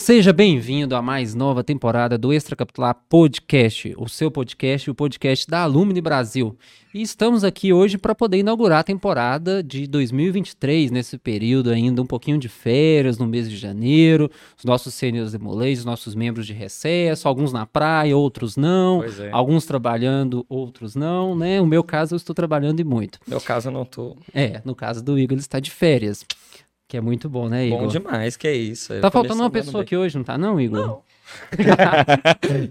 Seja bem-vindo à mais nova temporada do Extra Capitular Podcast, o seu podcast, o podcast da Alumni Brasil. E estamos aqui hoje para poder inaugurar a temporada de 2023, nesse período ainda um pouquinho de férias, no mês de janeiro. Os nossos sêniores demolês, os nossos membros de recesso, alguns na praia, outros não. É. Alguns trabalhando, outros não, né? O meu caso, eu estou trabalhando e muito. No meu caso, eu não tô. É, no caso do Igor, ele está de férias. Que é muito bom, né, Igor? Bom demais, que é isso. Eu Tá faltando uma pessoa bem. aqui hoje, não tá não, Igor? Não.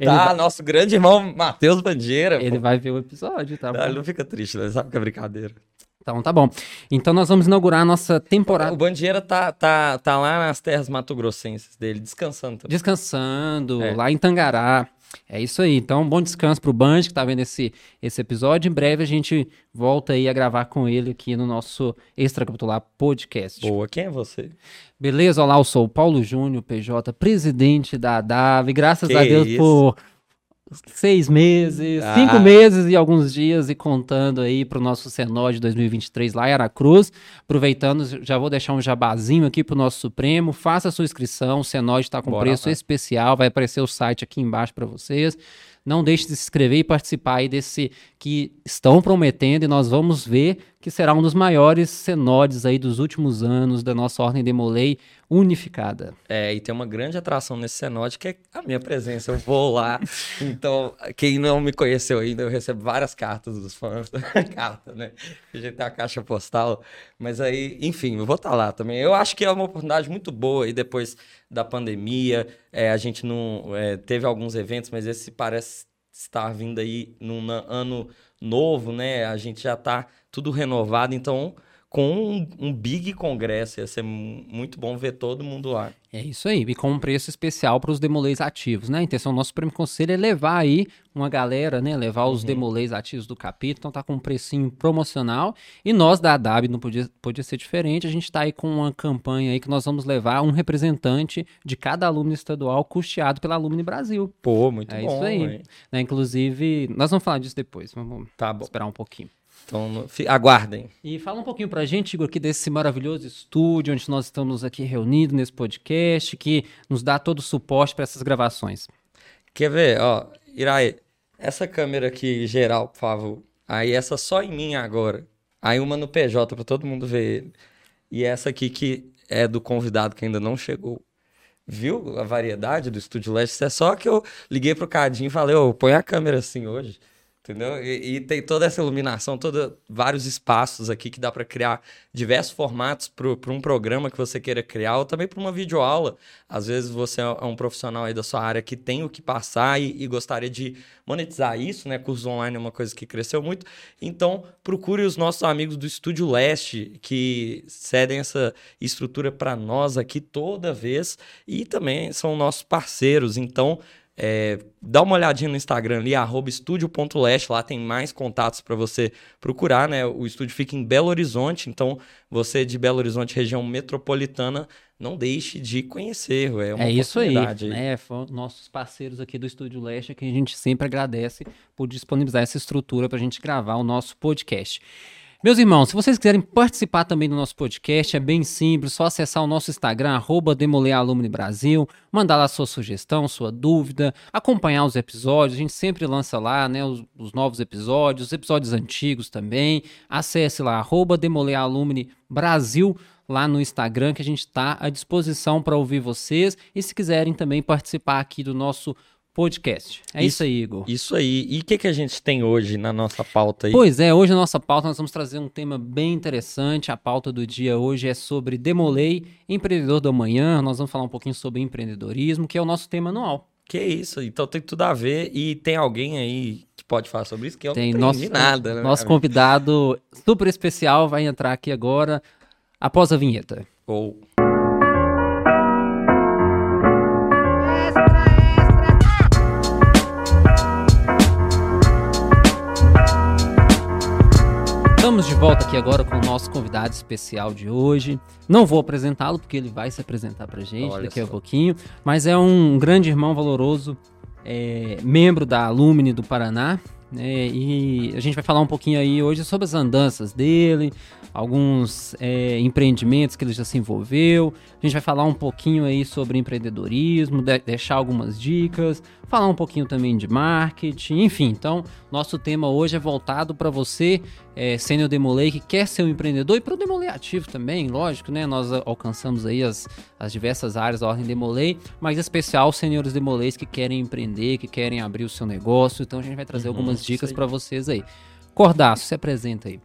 Tá, vai- nosso grande irmão Matheus Bandeira. Ele pô. vai ver o episódio, tá Não, bom? ele não fica triste, né? Sabe que é brincadeira. Então tá bom. Então nós vamos inaugurar a nossa temporada O Bandeira tá, tá, tá lá nas terras matogrossenses dele, descansando também. descansando É. lá em Tangará. É isso aí. Então, bom descanso pro Band que tá vendo esse, esse episódio. Em breve a gente volta aí a gravar com ele aqui no nosso Extracapitular Podcast. Boa, quem é você? Beleza? Olá, eu sou o Paulo Júnior, PJ, presidente da ADAV. Graças Que a Deus isso. por seis meses, Ah. cinco meses e alguns dias e contando aí pro nosso Senó de 2023 lá em Aracruz. Aproveitando, já vou deixar um jabazinho aqui pro nosso Supremo. Faça a sua inscrição, o Senó está com Bora preço especial, vai aparecer o site aqui embaixo para vocês. Não deixe de se inscrever e participar aí desse que estão prometendo e nós vamos ver que será um dos maiores senodes aí dos últimos anos da nossa Ordem Demolei unificada. É, e tem uma grande atração nesse cenote que é a minha presença. Eu vou lá. Então, quem não me conheceu ainda, eu recebo várias cartas dos fãs. Carta, né? A gente tem a caixa postal. Mas aí, enfim, eu vou estar lá também. Eu acho que é uma oportunidade muito boa. E depois da pandemia, é, a gente não é, teve alguns eventos, mas esse parece estar vindo aí num ano novo, né? A gente já tá tudo renovado. Então, com um, big congresso, ia ser mu- muito bom ver todo mundo lá. É isso aí, e com um preço especial para os demolês ativos, né? A intenção do nosso prêmio conselho é levar aí uma galera, né? Levar os demolês ativos do capítulo, então tá com um precinho promocional. E nós da ADAB não podia, podia ser diferente, a gente tá aí com uma campanha aí que nós vamos levar um representante de cada aluno estadual custeado pela Alumni Brasil. Pô, muito é bom. isso aí. Né? Inclusive, nós vamos falar disso depois, vamos Tá bom. esperar um pouquinho. Então, aguardem. E fala um pouquinho pra gente, Igor, aqui desse maravilhoso estúdio onde nós estamos aqui reunidos nesse podcast, que nos dá todo o suporte para essas gravações. Quer ver? Ó, Iraí, essa câmera aqui geral, por favor. Aí essa só em mim agora. Aí uma no PJ pra todo mundo ver ele. E essa aqui que é do convidado que ainda não chegou. Viu a variedade do Estúdio Leste? Isso é só que eu liguei pro Cadinho e falei, ô, põe a câmera assim hoje. Entendeu? E, e tem toda essa iluminação, toda, vários espaços aqui que dá para criar diversos formatos para um programa que você queira criar, ou também para uma videoaula. Às vezes você é um profissional aí da sua área que tem o que passar e, e gostaria de monetizar isso, né? Cursos online é uma coisa que cresceu muito. Então, procure os nossos amigos do Estúdio Leste, que cedem essa estrutura para nós aqui toda vez e também são nossos parceiros. Então, é, dá uma olhadinha no Instagram ali, arroba estúdio.leste, lá tem mais contatos para você procurar, né? O estúdio fica em Belo Horizonte, então você de Belo Horizonte, região metropolitana, não deixe de conhecer, é uma é isso aí, né? Foram nossos parceiros aqui do Estúdio Leste que a gente sempre agradece por disponibilizar essa estrutura para a gente gravar o nosso podcast. Meus irmãos, se vocês quiserem participar também do nosso podcast, é bem simples, só acessar o nosso Instagram, arroba Brasil, mandar lá sua sugestão, sua dúvida, acompanhar os episódios, a gente sempre lança lá, né, os, os novos episódios, os episódios antigos também, acesse lá, arroba Brasil, lá no Instagram, que a gente está à disposição para ouvir vocês, e se quiserem também participar aqui do nosso podcast. É isso, Isso- aí, Igor. Isso aí. E o que, que a gente tem hoje na nossa pauta aí? Pois é, hoje a nossa pauta nós vamos trazer um tema bem interessante. A pauta do dia hoje é sobre Demolei, empreendedor do amanhã. Nós vamos falar um pouquinho sobre empreendedorismo, que é o nosso tema anual. Que isso, então tem tudo a ver. E tem alguém aí que pode falar sobre isso? Que eu Tem não nosso, nada, né? nosso convidado super especial vai entrar aqui agora após a vinheta. Ou Estamos de volta aqui agora com o nosso convidado especial de hoje. Não vou apresentá-lo porque ele vai se apresentar pra gente Olha daqui a só. pouquinho, mas é um grande irmão valoroso, é, membro da Alumni do Paraná, né? E a gente vai falar um pouquinho aí hoje sobre as andanças dele, alguns é, empreendimentos que ele já se envolveu. A gente vai falar um pouquinho aí sobre empreendedorismo, de deixar algumas dicas, falar um pouquinho também de marketing, enfim. Então, nosso tema hoje é voltado para você, é, sênior Demolei, que quer ser um empreendedor e para o Demolei ativo também, lógico, né? Nós alcançamos aí as, as diversas áreas da Ordem Demolei, mas em especial senhores Demoleis que querem empreender, que querem abrir o seu negócio. Então, a gente vai trazer uhum, algumas dicas para vocês aí. Cordaço, se apresenta aí.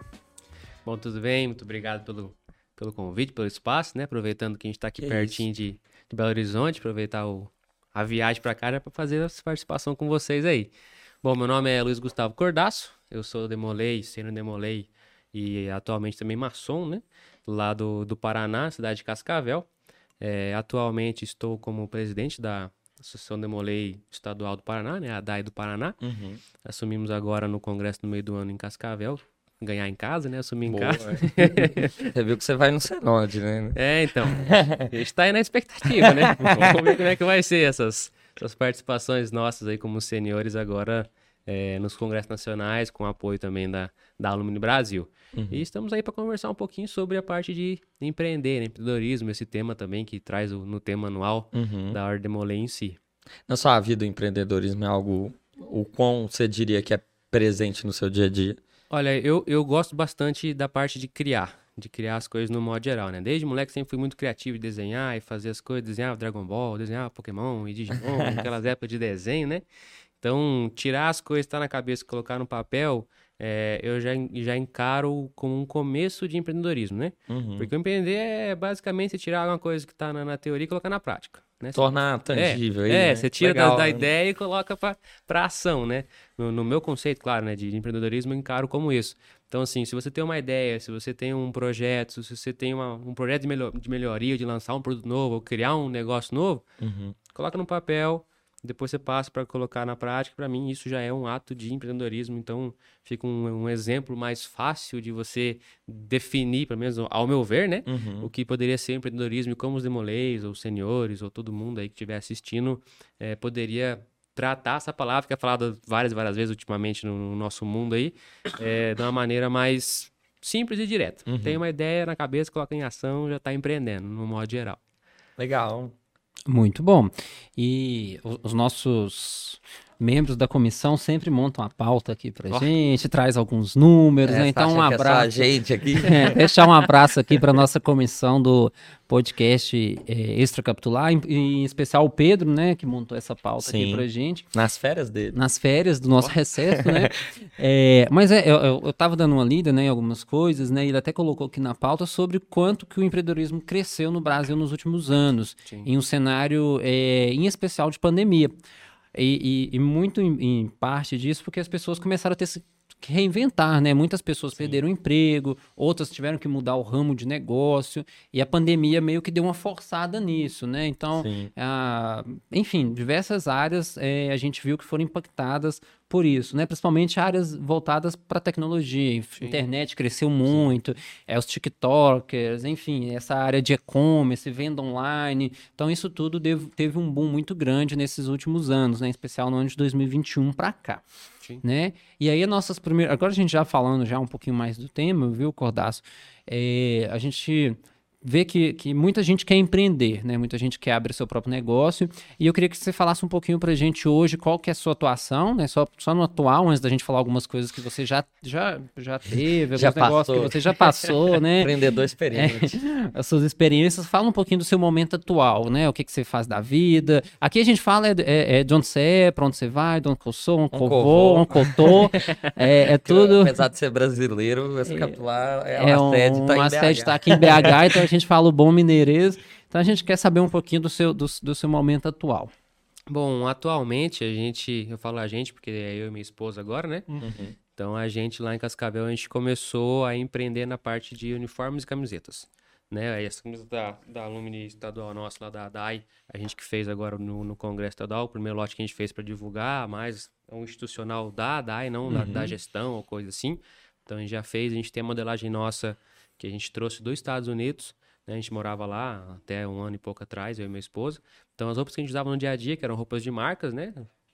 Bom, tudo bem? Muito obrigado pelo, pelo convite, pelo espaço, né? Aproveitando que a gente está aqui que pertinho de, de, Belo Horizonte, aproveitar o, a viagem para cá para fazer essa participação com vocês aí. Bom, meu nome é Luiz Gustavo Cordaço, eu sou Demolei, sendo Demolei e atualmente também maçom, né? Lá do, do Paraná, cidade de Cascavel. É, atualmente estou como presidente da Associação Demolei Estadual do Paraná, né? A DAI do Paraná. Uhum. Assumimos agora no Congresso no meio do ano em Cascavel, ganhar em casa, né? Assumir Boa, em casa. Você viu que você vai no Senode, né? É, então. A gente tá aí na expectativa, né? Vamos ver como é que vai ser essas, essas participações nossas aí como senhores agora é, nos congressos nacionais, com apoio também da, da Alumni Brasil. Uhum. E estamos aí para conversar um pouquinho sobre a parte de empreender, né? empreendedorismo, esse tema também que traz o, no tema anual uhum. da Ordem Molay em si. Na sua vida, o empreendedorismo é algo, o quão você diria que é presente no seu dia a dia? Olha, eu, eu gosto bastante da parte de criar, de criar as coisas no modo geral, né? Desde moleque sempre fui muito criativo de desenhar e fazer as coisas, desenhar Dragon Ball, desenhar Pokémon e Digimon, aquelas épocas de desenho, né? Então, tirar as coisas que tá na cabeça e colocar no papel, é, eu já, já encaro como um começo de empreendedorismo, né? Uhum. Porque empreender é basicamente tirar alguma coisa que está na, na, teoria e colocar na prática. Né? Tornar tangível. É, aí, é né? você tira Legal, da, da né? ideia e coloca para ação, né? No, no, meu conceito, claro, né, de empreendedorismo, eu encaro como isso. Então, assim, se você tem uma ideia, se você tem um projeto, se você tem uma, um projeto de, melhor, de melhoria, de lançar um produto novo, ou criar um negócio novo, uhum. coloca no papel, depois você passa para colocar na prática. Para mim, isso já é um ato de empreendedorismo. Então, fica um, um, exemplo mais fácil de você definir, pelo menos ao meu ver, né? Uhum. O que poderia ser empreendedorismo e como os demoleis, ou senhores, ou todo mundo aí que estiver assistindo, é, poderia tratar essa palavra que é falada várias várias vezes ultimamente no, no nosso mundo aí, é, de uma maneira mais simples e direta. Uhum. Tem uma ideia na cabeça, coloca em ação, já está empreendendo, no modo geral. Legal. Muito bom. E os nossos membros da comissão sempre montam a pauta aqui pra oh. gente, traz alguns números, é, né? Então um é abraço. É gente aqui. É, deixar um abraço aqui para nossa comissão do podcast é, Extracapitular, em, em, especial o Pedro, né, que montou essa pauta Sim. aqui pra gente. Nas férias dele. Nas férias do nosso oh. recesso, né? É, mas é, eu, eu, eu tava dando uma lida, né, em algumas coisas, né, ele até colocou aqui na pauta sobre quanto que o empreendedorismo cresceu no Brasil nos últimos anos, Sim. em um cenário, é, em especial de pandemia. E, e, e muito em, em, parte disso porque as pessoas começaram a ter que reinventar, né? Muitas pessoas Sim. perderam o emprego, outras tiveram que mudar o ramo de negócio, e a pandemia meio que deu uma forçada nisso, né? Então, a, enfim, diversas áreas é, a gente viu que foram impactadas por isso, né? Principalmente áreas voltadas para tecnologia, Sim. internet cresceu muito, é os TikTokers, enfim, essa área de e-commerce, venda online. Então isso tudo deve, teve um boom muito grande nesses últimos anos, né? Em especial no ano de 2021 para cá. Sim. Né? E aí, nossas primeiras. Agora a gente já falando já um pouquinho mais do tema, viu, Cordaço? É, a gente vê que, que muita gente quer empreender, né? Muita gente quer abrir seu próprio negócio. E eu queria que você falasse um pouquinho pra gente hoje qual que é a sua atuação, né? Só, só no atual, antes da gente falar algumas coisas que você já, já, já teve, já alguns negócios que você já passou, né? Empreendedor experiente. É, as suas experiências. Fala um pouquinho do seu momento atual, né? O que, que você faz da vida. Aqui a gente fala é, é, é de onde você é, pra onde você vai, de onde eu sou, onde um vou, onde eu tô. É, é tudo... Apesar de ser brasileiro, esse capitular é, é uma um, sede, tá uma sede tá aqui em BH, então a gente fala o bom mineirês. Então a gente quer saber um pouquinho do seu, do, do seu momento atual. Bom, atualmente a gente, eu falo a gente porque é eu e minha esposa agora, né? Uhum. Então a gente lá em Cascavel a gente começou a empreender na parte de uniformes e camisetas. Né? Essa camisa da, da Alumni estadual nossa lá da DAI, a gente que fez agora no, no Congresso Estadual, o primeiro lote que a gente fez para divulgar, mais um institucional da DAI, não uhum. da, da gestão ou coisa assim. Então a gente já fez, a gente tem a modelagem nossa que a gente trouxe dos Estados Unidos, né? A gente morava lá até um ano e pouco atrás, eu e minha esposa. Então, as roupas que a gente usava no dia a dia, que eram roupas de marcas, né?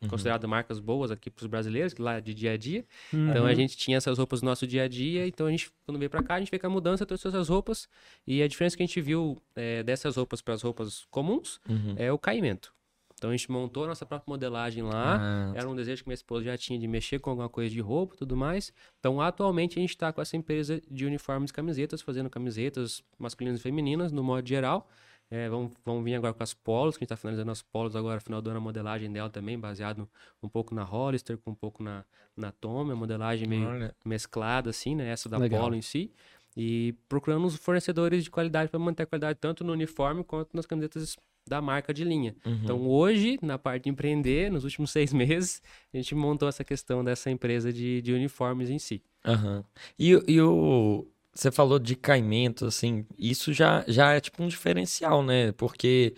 considerado marcas boas aqui para os brasileiros, lá de dia a dia. Uhum. Então a gente tinha essas roupas no nosso dia a dia, então a gente, quando veio para cá, a gente veio com a mudança, trouxe essas roupas, e a diferença que a gente viu é, dessas roupas para as roupas comuns Uhum. é o caimento. Então a gente montou a nossa própria modelagem lá, Ah, era um desejo que minha esposa já tinha de mexer com alguma coisa de roupa e tudo mais. Então, atualmente, a gente está com essa empresa de uniformes e camisetas, fazendo camisetas masculinas e femininas, no modo geral. É, vamos, vamos vir agora com as polos, que a gente está finalizando as polos agora, final do ano, a modelagem dela também, baseado um pouco na Hollister, com um pouco na, na Tommy, a modelagem meio olha. mesclada, assim, né? Essa da Legal. polo em si. E procurando os fornecedores de qualidade para manter a qualidade tanto no uniforme quanto nas camisetas da marca de linha. Uhum. Então, hoje, na parte de empreender, nos últimos seis meses, a gente montou essa questão dessa empresa de, de uniformes em si. Aham. E, o- e o. Você falou de caimento, assim, isso já, já é tipo um diferencial, né? Porque,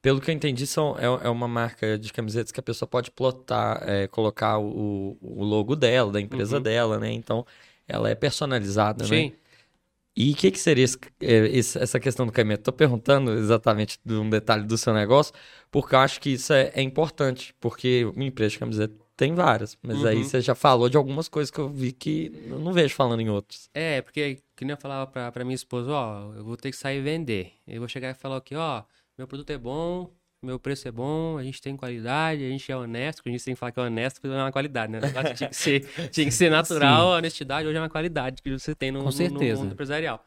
pelo que eu entendi, são, é, é uma marca de camisetas que a pessoa pode plotar, é, colocar o, o logo dela, da empresa Uhum. dela, né? Então, ela é personalizada, né? Sim. E o que, que seria esse- é, esse- essa questão do caimento? Tô perguntando exatamente de um detalhe do seu negócio, porque eu acho que isso é, é importante, porque uma empresa de camiseta tem várias, mas aí Uhum. você já falou de algumas coisas que eu vi que eu não vejo falando em outros. É, porque, que nem eu falava pra, pra minha esposa, ó, eu vou ter que sair e vender. Eu vou chegar e falar aqui, ó, meu produto é bom, meu preço é bom, a gente tem qualidade, a gente é honesto, porque a gente tem que falar que é honesto porque é uma qualidade, né? O tinha que ser, tinha que ser natural, a honestidade hoje é uma qualidade que você tem no, Com no- no certeza. mundo empresarial.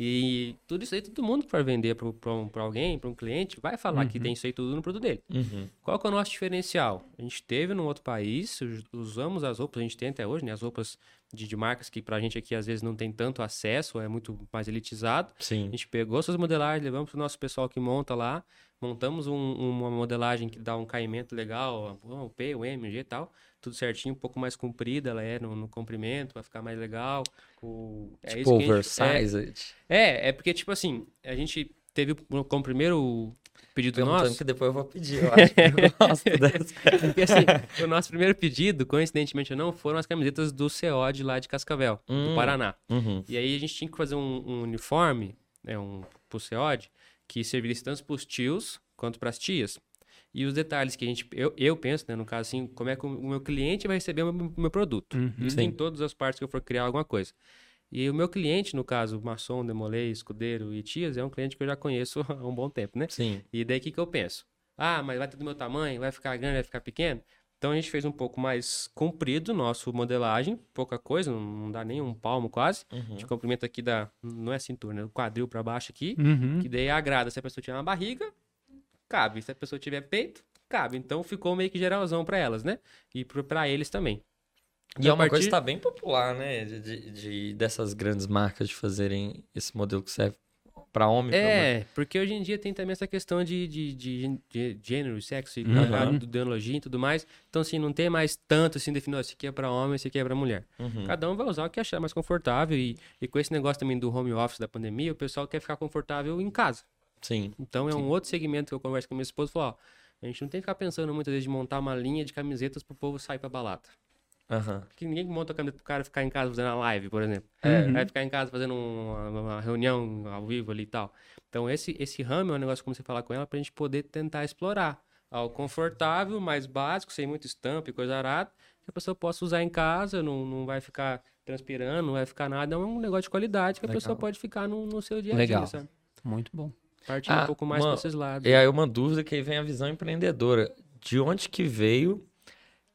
E tudo isso aí, todo mundo que for vender para um, alguém, para um cliente, vai falar que tem isso aí tudo no produto dele. Uhum. Qual que é o nosso diferencial? A gente teve num outro país, us- usamos as roupas, a gente tem até hoje, né? As roupas de, de marcas que pra gente aqui às vezes não tem tanto acesso, é muito mais elitizado. A Sim. gente pegou essas modelagens, levamos pro nosso pessoal que monta lá, montamos um- uma modelagem que dá um caimento legal, o P, o M, o G e tal, tudo certinho, um pouco mais comprida ela é no, no comprimento, vai ficar mais legal. O, é Tipo gente- é, oversized. é, é porque, tipo assim, a gente teve o- como primeiro pedido Perguntando nosso. que depois eu vou pedir, eu acho que eu gosto dessa. Porque assim, o nosso primeiro pedido, coincidentemente ou não, foram as camisetas do COD lá de Cascavel, Hum. do Paraná. Uhum. E aí a gente tinha que fazer um, um uniforme, né, um, pro COD, que servisse tanto pros tios quanto pras tias. E os detalhes que a gente, eu, eu penso, né, no caso assim, como é que o meu cliente vai receber o meu, meu produto. Uhum. Isso em todas as partes que eu for criar alguma coisa. E o meu cliente, no caso, maçom, demolei, escudeiro e tias, é um cliente que eu já conheço há um bom tempo, né? Sim. E daí o que, que eu penso? Ah, mas vai ter do meu tamanho, vai ficar grande, vai ficar pequeno? Então a gente fez um pouco mais comprido nosso modelagem, pouca coisa, não, dá nem um palmo quase. Uhum. De comprimento aqui da. Não é cintura, né? O quadril pra baixo aqui. Uhum. Que daí agrada. Se a pessoa tiver uma barriga, cabe. Se a pessoa tiver peito, cabe. Então ficou meio que geralzão pra elas, né? E pra eles também. E é uma coisa partir- que está bem popular, né? De, de- de- dessas grandes marcas de fazerem esse modelo que serve para homem. pra. É, porque hoje em dia tem também essa questão de, de, de, de gênero, sexo, e Uhum. ideologia e tudo mais. Então, assim, não tem mais tanto assim definido, ó, esse aqui é pra homem, esse aqui é pra mulher. Uhum. Cada um vai usar o que achar mais confortável. E, e com esse negócio também do home office da pandemia, o pessoal quer ficar confortável em casa. Sim. Então é Sim. um outro segmento que eu converso com minha esposa e falo, ó, a gente não tem que ficar pensando muitas vezes de montar uma linha de camisetas pro povo sair pra balada. Aham. Porque ninguém monta a camiseta pro cara ficar em casa fazendo a live, por exemplo. Uhum. Vai ficar em casa fazendo uma, uma reunião ao vivo ali e tal. Então esse, esse ramo é um negócio que eu comecei a falar com ela pra gente poder tentar explorar. Algo confortável, mais básico, sem muito estampa e coisa arada, que a pessoa possa usar em casa, não, não vai ficar transpirando, não vai ficar nada. É um negócio de qualidade que a Legal. pessoa pode ficar no, no seu dia a Legal. dia, sabe? Muito bom. Partindo Ah, um pouco mais uma- pra esses lados. E aí uma dúvida que aí vem a visão empreendedora. De onde que veio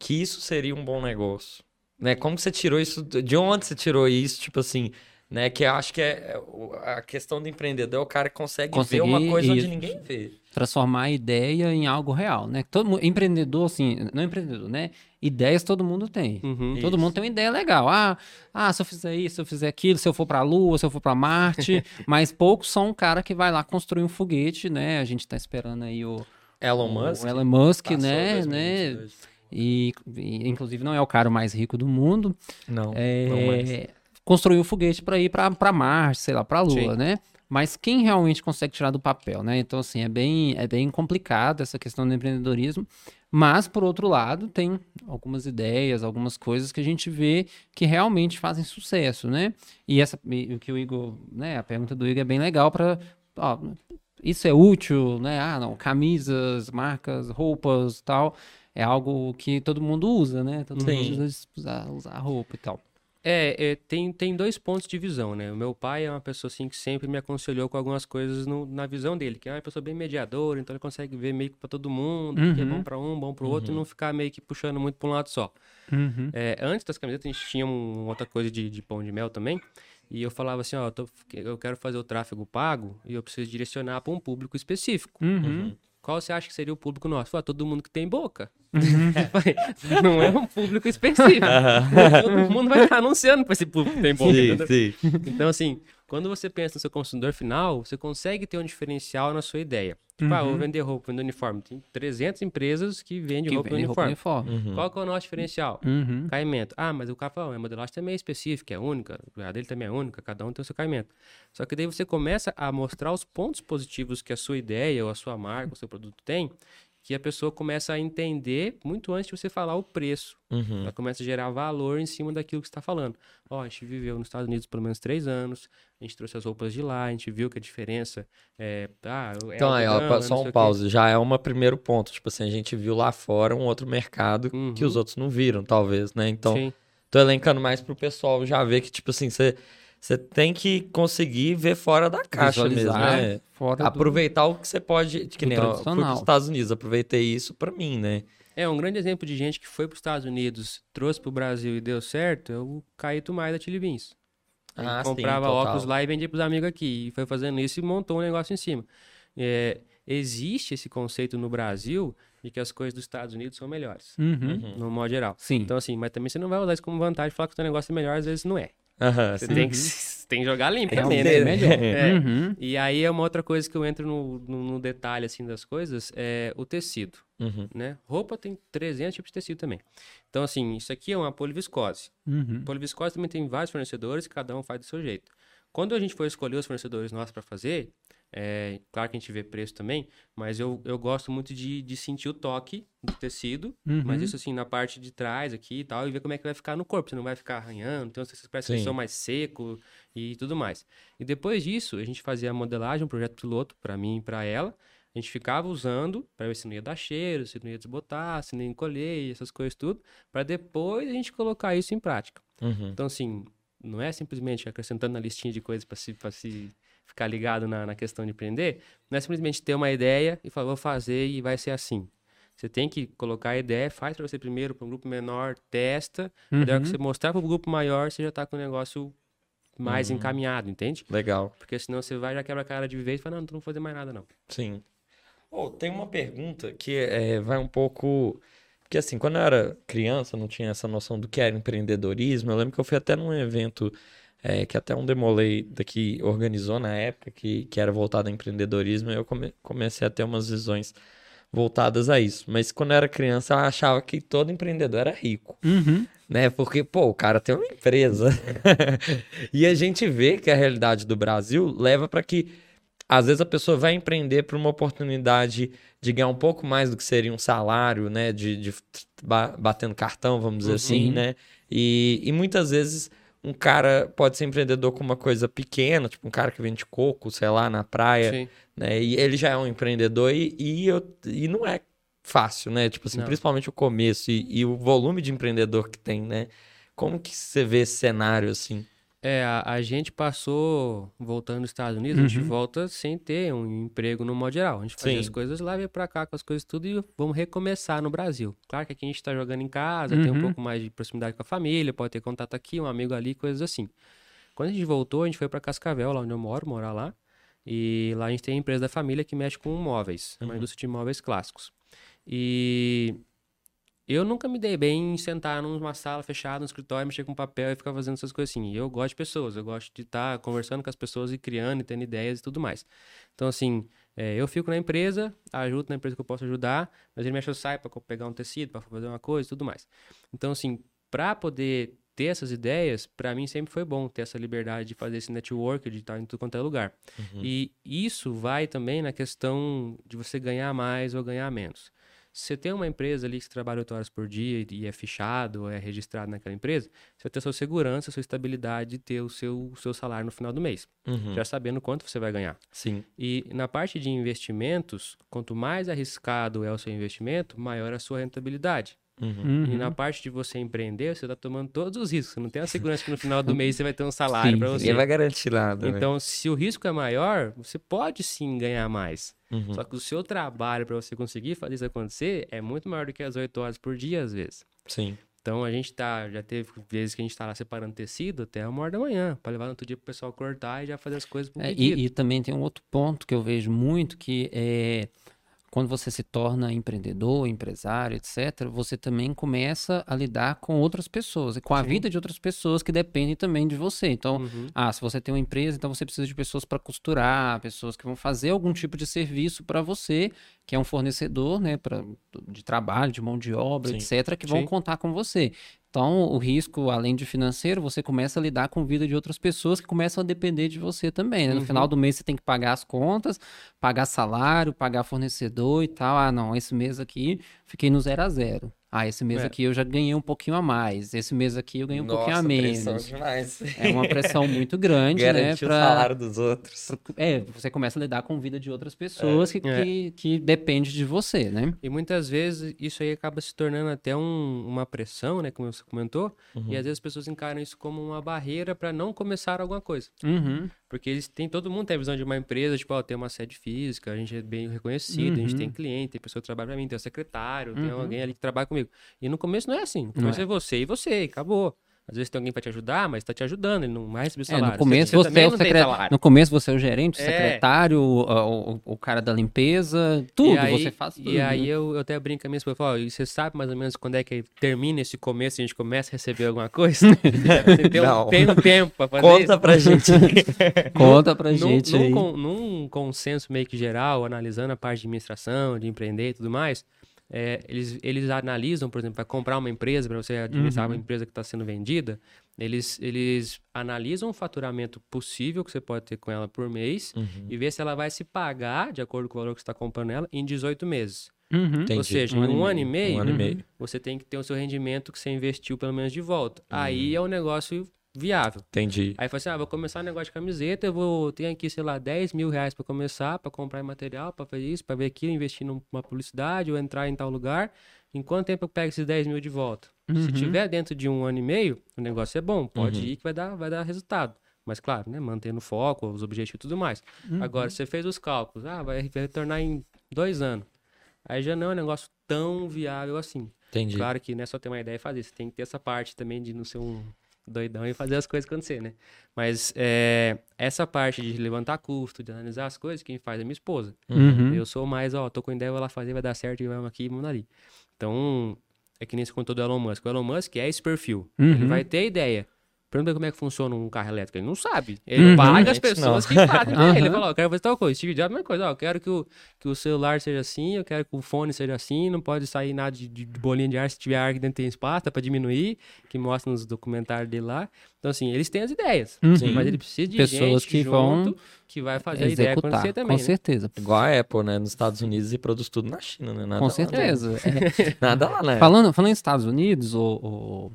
que isso seria um bom negócio? Né? Como que você tirou isso? De onde você tirou isso? Tipo assim, né? Que eu acho que é é o- a questão do empreendedor é o cara que consegue ver uma Conseguir coisa onde isso. ninguém vê. Transformar a ideia em algo real, né? Todo empreendedor, assim, não empreendedor, né? Ideias todo mundo tem. Uhum. Todo mundo tem uma ideia legal. Ah, ah, se eu fizer isso, se eu fizer aquilo, se eu for pra Lua, se eu for pra Marte. mas poucos são um cara que vai lá construir um foguete, né? A gente tá esperando aí o, Elon o Musk. Elon Musk, né? 2022. né? E, e, inclusive não é o cara mais rico do mundo. Não, É, não mais. construiu o foguete para ir para Marte, sei lá, para Lua, Sim. né? Mas quem realmente consegue tirar do papel, né? Então, assim, é bem, é bem complicado essa questão do empreendedorismo. Mas, por outro lado, tem algumas ideias, algumas coisas que a gente vê que realmente fazem sucesso, né? E essa, o que o Igor, né? A pergunta do Igor é bem legal para, isso é útil, né? Ah, não, camisas, marcas, roupas, tal. É algo que todo mundo usa, né? Todo Sim. mundo usa usar, roupa e tal. É, é, tem, tem dois pontos de visão, né? O meu pai é uma pessoa assim que sempre me aconselhou com algumas coisas no- na visão dele, que é uma pessoa bem mediadora, então ele consegue ver meio que pra todo mundo, o que é Uhum. bom pra um, bom pro outro, e não ficar meio que puxando muito pra um lado só. Uhum. É, antes das camisetas, a gente tinha um- outra coisa de, de pão de mel também. E eu falava assim, ó, eu, tô- eu quero fazer o tráfego pago e eu preciso direcionar para um público específico. Uhum. Qual você acha que seria o público nosso? Falei, todo mundo que tem boca. Falei, não é um público específico. todo mundo vai estar anunciando para esse público que tem boca. Sim, sim. Então, assim, quando você pensa no seu consumidor final, você consegue ter um diferencial na sua ideia. Tipo, ah, eu vou vender roupa, vender uniforme. Tem 300 empresas que vendem Que roupa e vende roupa uniforme. uniforme. Qual que é o nosso diferencial? Uhum. Caimento. Ah, mas o cara fala, "Ah, a modelagem também é específica, é única, a dele também é única, cada um tem o seu caimento. Só que daí você começa a mostrar os pontos positivos que a sua ideia, ou a sua marca, o seu produto tem, que a pessoa começa a entender muito antes de você falar o preço. Uhum. Ela começa a gerar valor em cima daquilo que você está falando. Ó, a gente viveu nos Estados Unidos pelo menos três anos, a gente trouxe as roupas de lá, a gente viu que a diferença é. Ah, é Então, aí, ó, é só um pause. Já é um primeiro ponto. Tipo assim, a gente viu lá fora um outro mercado que Uhum. os outros não viram, talvez, né? Então, Sim. tô elencando mais pro pessoal já ver que, tipo assim, você você tem que conseguir ver fora da caixa mesmo, Visualizar né? fora do- Aproveitar o que você pode. Que do nem fui tradicional. Estados Unidos, aproveitei isso pra mim, né? É, um grande exemplo de gente que foi para os Estados Unidos, trouxe para o Brasil e deu certo é o Caíto Maia da Chili Beans. Ele Ah, sim, comprava total. óculos lá e vendia para os amigos aqui. E foi fazendo isso e montou um negócio em cima. É, existe esse conceito no Brasil de que as coisas dos Estados Unidos são melhores, Uhum. no modo geral. Sim. Então, assim, mas também você não vai usar isso como vantagem falar que o seu negócio é melhor, às vezes não é. Aham, Você sim. tem, que, tem que jogar limpo que também, né? né? É. Uhum. E aí é uma outra coisa que eu entro no, no, no detalhe, assim, das coisas, é o tecido Uhum. né? Roupa tem 300 tipos de tecido também. Então, assim, isso aqui é uma poliviscose. Uhum. Poliviscose também tem vários fornecedores, cada um faz do seu jeito. Quando a gente for escolher os fornecedores nossos para fazer, é, claro que a gente vê preço também, mas eu, eu gosto muito de, de sentir o toque do tecido, Uhum. mas isso assim, na parte de trás aqui e tal, e ver como é que vai ficar no corpo. Você não vai ficar arranhando, então vocês parecem que são mais seco e tudo mais. E depois disso, a gente fazia a modelagem, um projeto piloto para mim e para ela. A gente ficava usando para ver se não ia dar cheiro, se não ia desbotar, se não ia encolher, essas coisas tudo, para depois a gente colocar isso em prática. Uhum. Então, assim, não é simplesmente acrescentando na listinha de coisas para se, pra se ficar ligado na, na questão de empreender, não é simplesmente ter uma ideia e falar, vou fazer e vai ser assim. Você tem que colocar a ideia, faz para você primeiro, para um grupo menor, testa, Uhum. uhum. que você mostrar para o grupo maior, você já está com o negócio mais encaminhado, entende? Legal. Porque senão você vai, já quebra a cara de vez e fala, não, não vou fazer mais nada, não. Sim. Oh, tem uma pergunta que é, vai um pouco. Porque assim, quando eu era criança, eu não tinha essa noção do que era empreendedorismo. Eu lembro que eu fui até num evento é, que até um Demolei daqui organizou na época, que, que era voltado a empreendedorismo, e eu come- comecei a ter umas visões voltadas a isso. Mas quando eu era criança, eu achava que todo empreendedor era rico Uhum. né? Porque, pô, o cara tem uma empresa. e a gente vê que a realidade do Brasil leva para que, às vezes, a pessoa vai empreender por uma oportunidade de ganhar um pouco mais do que seria um salário, né? De, de ba- batendo cartão, vamos dizer assim, né? E, e muitas vezes um cara pode ser empreendedor com uma coisa pequena, tipo um cara que vende coco, sei lá, na praia, Sim. né? E ele já é um empreendedor e, e, eu- e não é fácil, né? Tipo assim, Não. principalmente o começo e, e o volume de empreendedor que tem, né? Como que você vê esse cenário assim? É, a, a gente passou, voltando dos Estados Unidos, a gente Uhum. volta sem ter um emprego no modo geral. A gente fazia as coisas lá, ia pra cá com as coisas tudo e vamos recomeçar no Brasil. Claro que aqui a gente tá jogando em casa, tem um Uhum. pouco mais de proximidade com a família, pode ter contato aqui, um amigo ali, coisas assim. Quando a gente voltou, a gente foi pra Cascavel, lá onde eu moro, morar lá. E lá a gente tem a empresa da família que mexe com móveis, é uma indústria de móveis clássicos. E eu nunca me dei bem em sentar numa sala fechada, no escritório, mexer com papel e ficar fazendo essas coisas assim. Eu gosto de pessoas, eu gosto de estar conversando com as pessoas e criando e tendo ideias e tudo mais. Então, assim, é, eu fico na empresa, ajudo na empresa que eu posso ajudar, mas ele mexe eu saio para pegar um tecido, para fazer uma coisa e tudo mais. Então, assim, para poder ter essas ideias, para mim sempre foi bom ter essa liberdade de fazer esse network, de estar em tudo quanto é lugar. E isso vai também na questão de você ganhar mais ou ganhar menos. Se você tem uma empresa ali que trabalha 8 horas por dia e é fichado, é registrado naquela empresa, você vai ter sua segurança, sua estabilidade de ter o seu, o seu salário no final do mês, Uhum. já sabendo quanto você vai ganhar. Sim. E na parte de investimentos, quanto mais arriscado é o seu investimento, maior a sua rentabilidade. Uhum. E na parte de você empreender, você está tomando todos os riscos. Você não tem a segurança que no final do mês você vai ter um salário para você. Ninguém vai garantir nada. né? Então, se o risco é maior, você pode sim ganhar mais. Uhum. Só que o seu trabalho para você conseguir fazer isso acontecer é muito maior do que as 8 horas por dia, às vezes. Sim. Então a gente tá, já teve vezes que a gente tá lá separando tecido até uma hora da manhã, para levar no outro dia pro pessoal cortar e já fazer as coisas pro É, e, e também tem um outro ponto que eu vejo muito que é quando você se torna empreendedor, empresário, etc., você também começa a lidar com outras pessoas e com a Sim. vida de outras pessoas que dependem também de você. Então, Uhum. ah, se você tem uma empresa, então você precisa de pessoas para costurar, pessoas que vão fazer algum tipo de serviço para você, que é um fornecedor, né, pra, de trabalho, de mão de obra, Sim. etc., que vão Sim. contar com você. Então, o risco, além de financeiro, você começa a lidar com a vida de outras pessoas que começam a depender de você também. né? No Uhum. final do mês você tem que pagar as contas, pagar salário, pagar fornecedor e tal. Ah, não, esse mês aqui fiquei no zero a zero. Ah, esse mês É. aqui eu já ganhei um pouquinho a mais. Esse mês aqui eu ganhei um pouquinho a Nossa, pressão menos. demais. É uma pressão muito grande, né? Garantir o pra- salário dos outros. É, você começa a lidar com a vida de outras pessoas que, É. que, que depende de você, né? E muitas vezes isso aí acaba se tornando até um- uma pressão, né, como você comentou, Uhum. e às vezes as pessoas encaram isso como uma barreira para não começar alguma coisa. Uhum. Porque eles têm, todo mundo tem a visão de uma empresa, tipo, ó, tem uma sede física, a gente é bem reconhecido, a gente Uhum. tem cliente, tem pessoa que trabalha pra mim, tem o secretário, tem Uhum. alguém ali que trabalha comigo. E no começo não é assim. No começo é. é. você e você, acabou. Às vezes tem alguém pra te ajudar, mas tá te ajudando, ele não vai receber É, salário. no começo você, você, é o não tem secre... salário. no começo você é o gerente, o É. secretário, o, o, o cara da limpeza, tudo, E aí, você faz tudo. E aí né? eu, eu até brinco com a minha esposa, falo, e você sabe mais ou menos quando é que termina esse começo e a gente começa a receber alguma coisa? tem um, Não. tem um tempo pra fazer Conta isso? pra gente. Conta pra gente num num consenso meio que geral, analisando a parte de administração, de empreender e tudo mais, é, eles, eles analisam, por exemplo, para comprar uma empresa, para você administrar Uhum. uma empresa que está sendo vendida, eles, eles analisam o faturamento possível que você pode ter com ela por mês Uhum. e ver se ela vai se pagar, de acordo com o valor que você está comprando ela, em 18 meses. Uhum. Ou seja, Um em um ano e meio, Um ano e meio. você tem que ter o seu rendimento que você investiu pelo menos de volta. Aí é um negócio viável. Entendi. Aí fala assim, ah, vou começar um negócio de camiseta, eu vou ter aqui, sei lá, 10 mil reais pra começar, pra comprar material, pra fazer isso, pra ver aquilo, investir numa publicidade ou entrar em tal lugar. Em quanto tempo eu pego esses 10 mil de volta? Se Uhum. tiver dentro de um ano e meio, o negócio é bom, pode Uhum. ir que vai dar, vai dar resultado. Mas claro, né, mantendo o foco, os objetivos e tudo mais. Uhum. Agora, você fez os cálculos, ah, vai, vai retornar em dois anos. Aí já não é um negócio tão viável assim. Entendi. Claro que não é só ter uma ideia e fazer, você tem que ter essa parte também de não ser um doidão e fazer as coisas acontecer, né? Mas é, essa parte de levantar custo, de analisar as coisas, quem faz é minha esposa. Uhum. Eu sou mais, ó, tô com ideia, vou lá fazer, vai dar certo, e vamos aqui, vamos ali. Então, é que nem se contou do Elon Musk. O Elon Musk é esse perfil. Ele Uhum. vai ter ideia. Pergunta como é que funciona um carro elétrico. Ele não sabe. Ele Uhum. paga as pessoas não. que fazem. pra ele. Fala, ó, eu quero fazer tal coisa. Steve Jobs, a mesma coisa. Ó, eu quero que o, que o celular seja assim, eu quero que o fone seja assim, não pode sair nada de, de bolinha de ar se tiver ar que dentro tem espaço, dá pra diminuir, que mostra nos documentários dele lá. Então, assim, eles têm as ideias. Uhum. Mas ele precisa de Pessoas gente que vão junto que vai fazer a ideia Executar, acontecer com também. né? certeza. Igual a Apple, né? Nos Estados Unidos e produz tudo na China, né? Nada Com lá, certeza. É, né? Nada lá, né? Falando, falando em Estados Unidos, o, o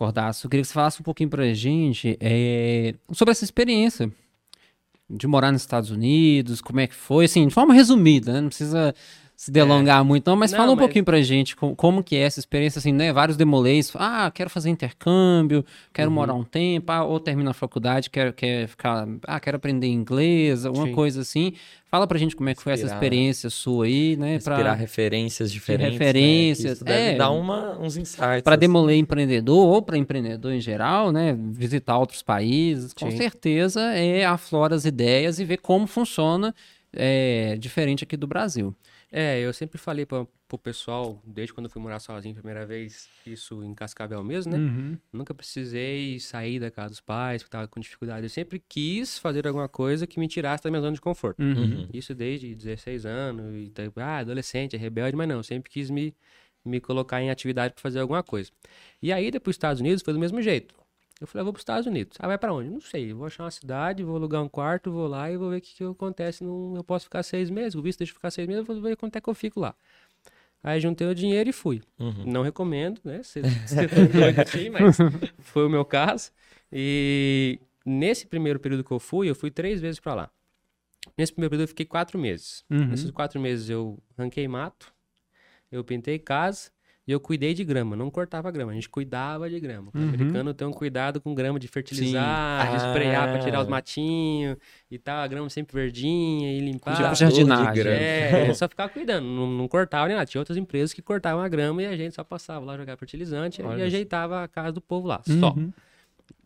Cordaço, eu queria que você falasse um pouquinho pra gente é, sobre essa experiência de morar nos Estados Unidos, como é que foi, assim, de forma resumida, né? Não precisa se delongar muito, não, mas Não, fala um mas- pouquinho pra gente com- como que é essa experiência, assim, né? Vários demolês, ah, quero fazer intercâmbio, quero Uhum. morar um tempo, ah, ou termino a faculdade, quero, quero ficar, ah, quero aprender inglês, alguma Sim. coisa assim. Fala pra gente como é que foi essa Inspirar. experiência sua aí, né? pra- Inspirar referências diferentes. né? referências, deve é. dar uma, uns insights. Para assim. demoler empreendedor ou para empreendedor em geral, né? Visitar outros países, com Sim. certeza é aflora as ideias e ver como funciona é, diferente aqui do Brasil. É, eu sempre falei pra, pro pessoal, desde quando eu fui morar sozinho a primeira vez, isso em Cascavel mesmo, né? Uhum. Nunca precisei sair da casa dos pais, porque tava com dificuldade. Eu sempre quis fazer alguma coisa que me tirasse da minha zona de conforto. Uhum. Uhum. Isso desde 16 anos, e tá, ah, adolescente, é rebelde, mas não, eu sempre quis me, me colocar em atividade para fazer alguma coisa. E aí, depois dos Estados Unidos, foi do mesmo jeito. Eu falei, eu vou para os Estados Unidos. Ah, vai para onde? Não sei. Vou achar uma cidade, vou alugar um quarto, vou lá e vou ver o que, que acontece. Num... Eu posso ficar seis meses, o visto deixa eu ficar seis meses, eu vou ver quanto é que eu fico lá. Aí juntei o dinheiro e fui. Uhum. Não recomendo, né? Você tá doido assim, mas foi o meu caso. E nesse primeiro período que eu fui, eu fui três vezes pra lá. Nesse primeiro período eu fiquei quatro meses. Uhum. Nesses quatro meses eu ranquei mato, eu pintei casa e eu cuidei de grama. Não cortava grama, a gente cuidava de grama. O Uhum. americano tem um cuidado com grama de fertilizar, de esprear pra tirar os Ah. matinhos e tal. A grama sempre verdinha e limpar. Tipo jardinagem. É, ele só ficava cuidando, não, não cortava nem nada. Tinha outras empresas que cortavam a grama e a gente só passava lá, jogava fertilizante Olha e só. ajeitava a casa do povo lá, só. Uhum.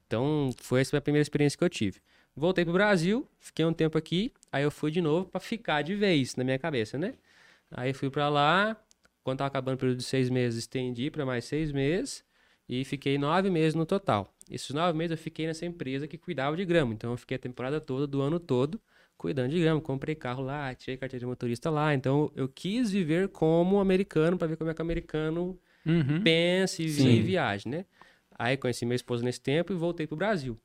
Então, foi essa a primeira experiência que eu tive. Voltei pro Brasil, fiquei um tempo aqui, aí eu fui de novo pra ficar de vez na minha cabeça, né? Aí fui pra lá, quando tava acabando o período de seis meses, estendi pra mais seis meses e fiquei nove meses no total. Esses nove meses eu fiquei nessa empresa que cuidava de grama, então eu fiquei a temporada toda, do ano todo, cuidando de grama. Comprei carro lá, tirei carteira de motorista lá, então eu quis viver como americano pra ver como é que o americano Uhum. pensa e Sim. viagem, né? Aí conheci minha esposa nesse tempo e voltei pro Brasil.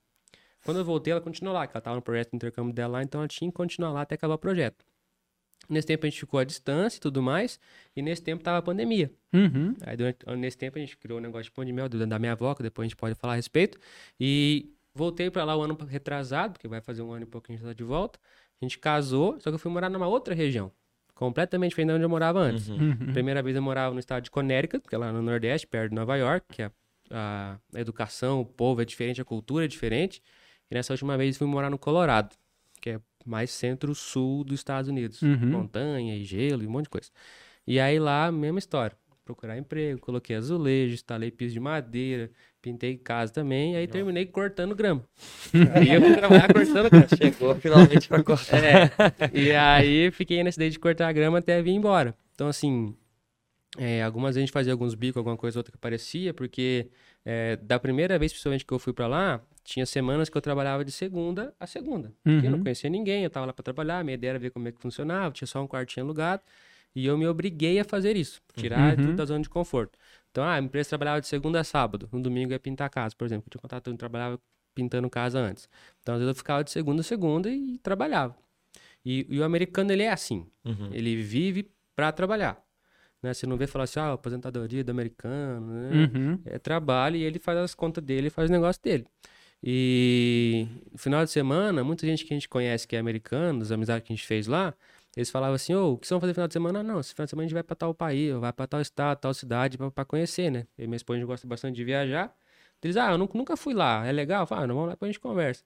Quando eu voltei, ela continuou lá, que ela tava no projeto de intercâmbio dela lá, então ela tinha que continuar lá até acabar o projeto. Nesse tempo a gente ficou à distância e tudo mais, e nesse tempo tava a pandemia. Uhum. Aí durante, nesse tempo a gente criou um negócio de pão de mel da minha avó, que depois a gente pode falar a respeito. E voltei pra lá o ano retrasado, porque vai fazer um ano e pouco que a gente tá de volta. A gente casou, só que eu fui morar numa outra região, completamente diferente de onde eu morava antes. Uhum. Uhum. Primeira vez eu morava no estado de Connecticut, que é lá no Nordeste, perto de Nova York, que a, a educação, o povo é diferente, a cultura é diferente. E nessa última vez fui morar no Colorado, que é mais centro-sul dos Estados Unidos. Uhum. Montanha e gelo e um monte de coisa. E aí lá, mesma história. Procurar emprego, coloquei azulejo, instalei piso de madeira, pintei casa também, e aí terminei cortando grama. e eu fui trabalhar cortando grama. Chegou finalmente pra cortar. É, e aí fiquei nesse daí de cortar a grama até vir embora. Então, assim, é, algumas vezes a gente fazia alguns bicos, alguma coisa ou outra que parecia, porque é, da primeira vez, principalmente, que eu fui pra lá, tinha semanas que eu trabalhava de segunda a segunda. Porque eu não Uhum. conhecia ninguém, eu tava lá pra trabalhar, minha ideia era ver como é que funcionava, tinha só um quartinho alugado, e eu me obriguei a fazer isso, tirar Uhum. tudo da zona de conforto. Então, ah, a empresa trabalhava de segunda a sábado, no domingo ia pintar a casa, por exemplo, eu tinha contato, eu trabalhava pintando casa antes. Então, às vezes eu ficava de segunda a segunda e trabalhava. E, e o americano, ele é assim. Uhum. Ele vive pra trabalhar. Né? Você não vê falar assim, ah, aposentadoria do americano, né? Uhum. É trabalho e ele faz as contas dele, faz o negócio dele. E no final de semana, muita gente que a gente conhece que é americano, as amizades que a gente fez lá, eles falavam assim, ô, o que vocês vão fazer no final de semana? Ah, não, esse final de semana a gente vai pra tal país, vai pra tal estado, tal cidade, pra, pra conhecer, né? E minha esposa, gosta bastante de viajar. Eles, ah, eu nunca, fui lá, é legal? Eu falo, ah, não, vamos lá, depois a gente conversa.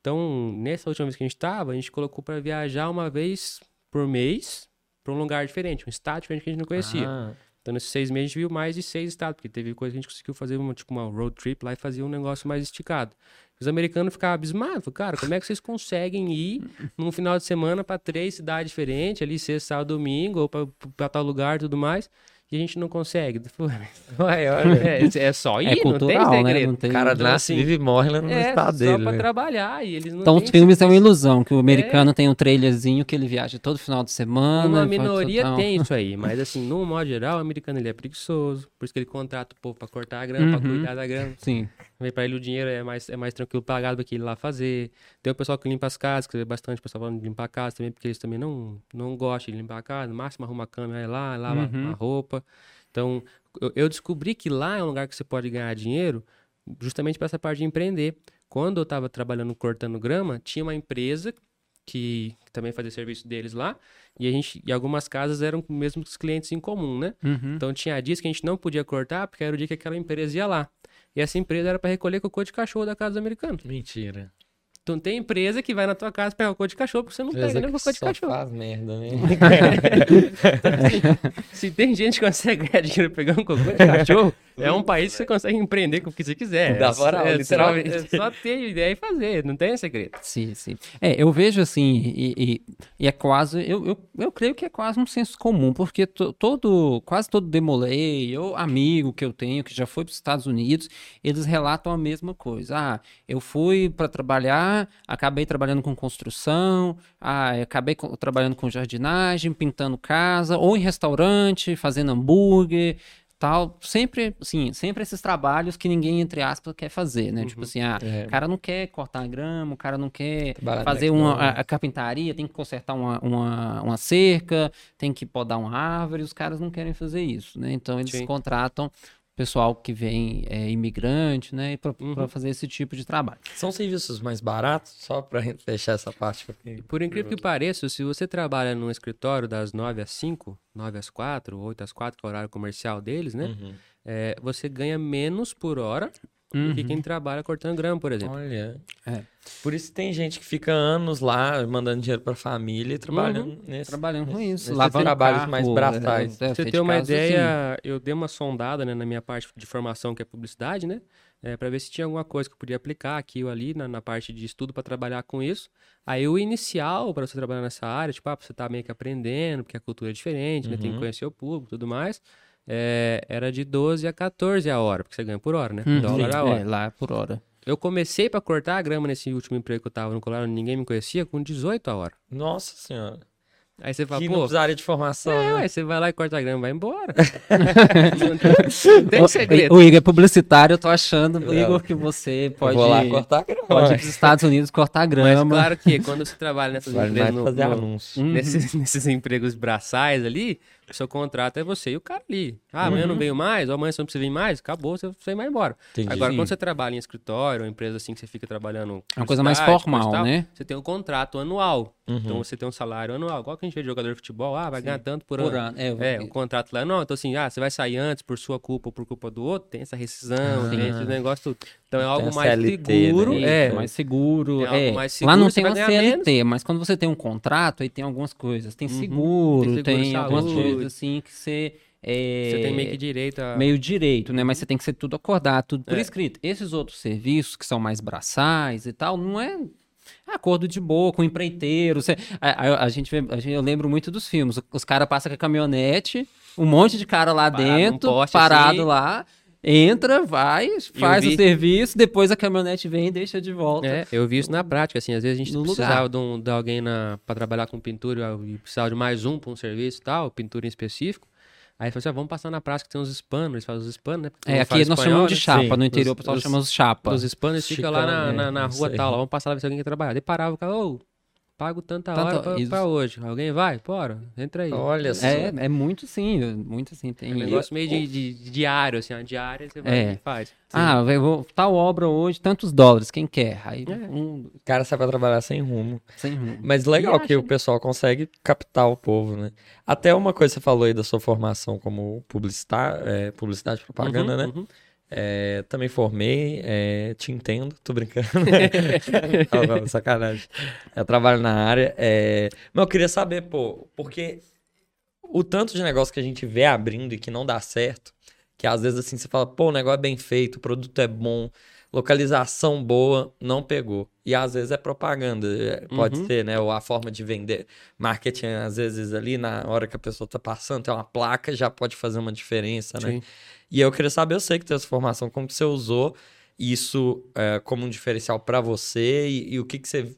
Então, nessa última vez que a gente tava, a gente colocou pra viajar uma vez por mês pra um lugar diferente, um estado diferente que a gente não conhecia. Ah, Então, nesses seis meses, a gente viu mais de seis estados, porque teve coisa que a gente conseguiu fazer, uma, tipo, uma road trip lá e fazia um negócio mais esticado. Os americanos ficavam abismados, cara, como é que vocês conseguem ir num final de semana para três cidades diferentes, ali sexta, sábado, domingo, ou para tal lugar e tudo mais, e a gente não consegue? Ué, olha. É, é só ir, É não tem cultural, né? segredo. Não tem... O cara Então, nasce, assim, vive e morre lá no É, estado só dele. pra né? trabalhar, e eles não Então, os filmes é uma ilusão, que o americano tem um trailerzinho que ele viaja todo final de semana. Uma minoria total- tem isso aí, mas assim, no modo geral, o americano ele é preguiçoso, por isso que ele contrata o povo pra cortar a grama, pra Uhum. cuidar da grama. Sim. Pra ele o dinheiro é mais, é mais tranquilo pagar do que ele lá fazer. Tem o pessoal que limpa as casas, que é bastante pessoal falando de limpar a casa também, porque eles também não, não gostam de limpar a casa. No máximo arruma a cama, vai lá, lava Uhum. a roupa. Então, eu, eu descobri que lá é um lugar que você pode ganhar dinheiro justamente para essa parte de empreender. Quando eu estava trabalhando cortando grama, tinha uma empresa que, que também fazia serviço deles lá, e a gente, e algumas casas eram mesmo os clientes em comum, né? Uhum. Então tinha dias que a gente não podia cortar, porque era o dia que aquela empresa ia lá. E essa empresa era para recolher cocô de cachorro da casa do americano. Mentira. Então tem empresa que vai na tua casa pegar cocô de cachorro, porque você não pega nem cocô de só cachorro. faz merda, né? Se tem gente que consegue ganhar dinheiro pegando cocô de cachorro, é um país que você consegue empreender com o que você quiser. É só- moral, é só- literalmente. É só ter ideia e fazer, não tem segredo. Sim, sim. É, eu vejo assim, e, e- e é quase, eu, eu, eu creio que é quase um senso comum, porque to- todo, quase todo demolei, ou amigo que eu tenho que já foi para os Estados Unidos, eles relatam a mesma coisa. Ah, eu fui para trabalhar, acabei trabalhando com construção, ah, acabei co- trabalhando com jardinagem, pintando casa, ou em restaurante, fazendo hambúrguer. Tal. Sempre, assim, sempre esses trabalhos que ninguém, entre aspas, quer fazer, né? Tipo assim, ah, É. o cara não quer cortar grama, o cara não quer Trabalhar fazer uma, a, a carpintaria, tem que consertar uma, uma, uma cerca, tem que podar uma árvore, os caras não querem fazer isso, né? Então eles Sim. contratam pessoal que vem é, imigrante, né, para Uhum. fazer esse tipo de trabalho. São serviços mais baratos? Só gente deixar essa parte. Por incrível que pareça, se você trabalha num escritório das 9 às 5, 9 às 4, 8 às 4, que é o horário comercial deles, né? Uhum. É, você ganha menos por hora do que quem trabalha cortando grama, por exemplo. Olha. É. Por isso tem gente que fica anos lá mandando dinheiro pra família e trabalhando nesse. Trabalhando com isso, lavando trabalhos carro, mais é, braçais. é, Pra você ter uma caso, assim. ideia, eu dei uma sondada né, na minha parte de formação, que é publicidade, né? É, para ver se tinha alguma coisa que eu podia aplicar aqui ou ali na, na parte de estudo para trabalhar com isso. Aí o inicial para você trabalhar nessa área, tipo, ah, você tá meio que aprendendo, porque a cultura é diferente, né? Tem que Uhum. conhecer o público e tudo mais. É, era de 12 a 14 a hora, porque você ganha por hora, né? Uhum, Dólar sim, a hora. é, lá por hora. Eu comecei para cortar a grama nesse último emprego que eu tava no Colorado, ninguém me conhecia, com 18 a hora. Nossa senhora. Aí você fala, que não pô, precisaria de formação. é, né? ué, você vai lá e corta a grama, vai embora. não tem- não tem O- segredo. O Igor é publicitário, eu tô achando, Não. Igor, que você Eu pode, Vou lá cortar grama. pode ir pros Estados Unidos cortar Mas grama. claro que quando você trabalha nessas empresas, no- fazer no- anúncio. Uhum. nesses, nesses empregos braçais ali, seu contrato é você e o cara ali. Ah, amanhã não veio mais, ou amanhã você não precisa vir mais, acabou, você, você vai embora. Entendi. Agora, Sim. quando você trabalha em escritório, ou empresa assim que você fica trabalhando. É uma coisa mais formal, tal, né? Você tem um contrato anual. Uhum. Então você tem um salário anual. Igual que a gente vê de jogador de futebol, ah, vai ganhar tanto por, Por ano. ano. É, eu- É, um contrato lá. Não, então assim, ah, você vai sair antes por sua culpa ou por culpa do outro, tem essa rescisão, Ah. tem esse negócio tudo. Então é Tem algo mais CLT, seguro. né? É, mais seguro. Tem algo é. mais Lá não seguro, tem uma CLT, mas quando você tem um contrato, aí tem algumas coisas. Tem Uhum. seguro, Tem tem, seguro algumas saúde. Assim que você. é, você tem meio que direito a. meio direito, né? Mas você tem que ser tudo acordado, tudo por É. escrito. Esses outros serviços que são mais braçais e tal, não é acordo de boa com empreiteiro. Você, a, a- a gente vê, a gente, eu lembro muito dos filmes. Os caras passam com a caminhonete, um monte de cara lá Parado dentro, poste, parado assim. lá. Entra, vai, faz o vi- serviço, depois a caminhonete vem e deixa de volta. É, eu vi isso na prática, assim, às vezes a gente No precisava de, um- de alguém na, pra trabalhar com pintura e precisava de mais um pra um serviço e tal, pintura em específico. Aí falou assim, ah, vamos passar na prática, tem uns hispanos, eles fazem os hispanos, né? Porque É, aqui fala nós chamamos de né? chapa, Sim, no interior os- o pessoal os- chama os chapa. Os hispanos ficam lá na, na, é, na não rua tal, vamos passar lá ver se alguém quer trabalhar. Daí parava o cara, ô, pago tanta Tanta- hora pra, isso. pra hoje. Alguém vai? Bora, entra aí. Olha só. É, é muito sim, muito assim. Tem... É um negócio meio de, de- de diário, assim, uma diária você vai É. e faz. Ah, eu vou, tal obra hoje, tantos dólares, quem quer? Aí É. um, O cara sai pra trabalhar sem rumo. sem rumo. Mas legal E que acha- o pessoal consegue captar o povo, né? Até uma coisa que você falou aí da sua formação como publicitar, é, publicidade e propaganda, Uhum, né? uhum. É, também formei, é, te entendo, tô brincando. sacanagem. Eu trabalho na área. É... Mas eu queria saber, pô, porque o tanto de negócio que a gente vê abrindo e que não dá certo, que às vezes assim você fala, pô, o negócio é bem feito, o produto é bom, localização boa, não pegou. E às vezes é propaganda, é, pode Uhum. ser, né? Ou a forma de vender. Marketing, às vezes, ali na hora que a pessoa tá passando, tem uma placa, já pode fazer uma diferença, né? Sim. E eu queria saber, eu sei que tem essa formação, como que você usou isso é, como um diferencial pra você e, e o que que você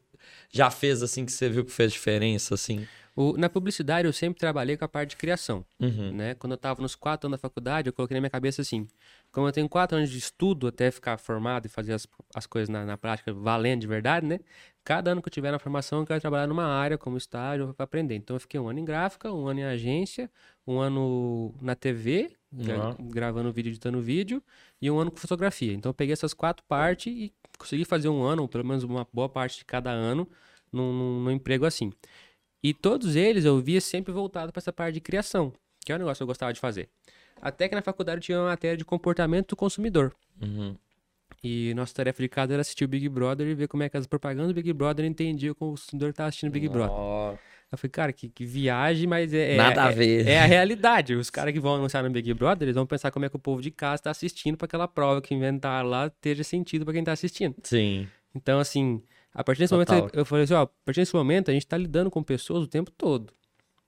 já fez, assim, que você viu que fez diferença, assim? O- na publicidade eu sempre trabalhei com a parte de criação. Uhum. né? Quando eu estava nos quatro anos da faculdade, eu coloquei na minha cabeça assim: como eu tenho quatro anos de estudo até ficar formado e fazer as, as coisas na, na prática valendo de verdade, né? Cada ano que eu tiver na formação, eu quero trabalhar numa área como estágio para aprender. Então eu fiquei um ano em gráfica, um ano em agência, um ano na TV, Uhum. gravando vídeo, editando vídeo, e um ano com fotografia. Então eu peguei essas quatro partes e consegui fazer um ano, ou pelo menos uma boa parte de cada ano, num, num- num emprego assim. E todos eles eu via sempre voltado para essa parte de criação, que é um negócio que eu gostava de fazer. Até que na faculdade tinha uma matéria de comportamento do consumidor. Uhum. E nossa tarefa de casa era assistir o Big Brother e ver como é que as propagandas do Big Brother entendiam como o consumidor estava assistindo Big Brother. Eu falei, cara, que, que viagem, mas é, é- Nada a é- ver. É a realidade. Os caras que vão anunciar no Big Brother, eles vão pensar como é que o povo de casa está assistindo para aquela prova que inventaram lá teja sentido para quem está assistindo. Sim. Então, assim, a partir desse Total. momento, eu falei assim, ó, a partir desse momento a gente tá lidando com pessoas o tempo todo.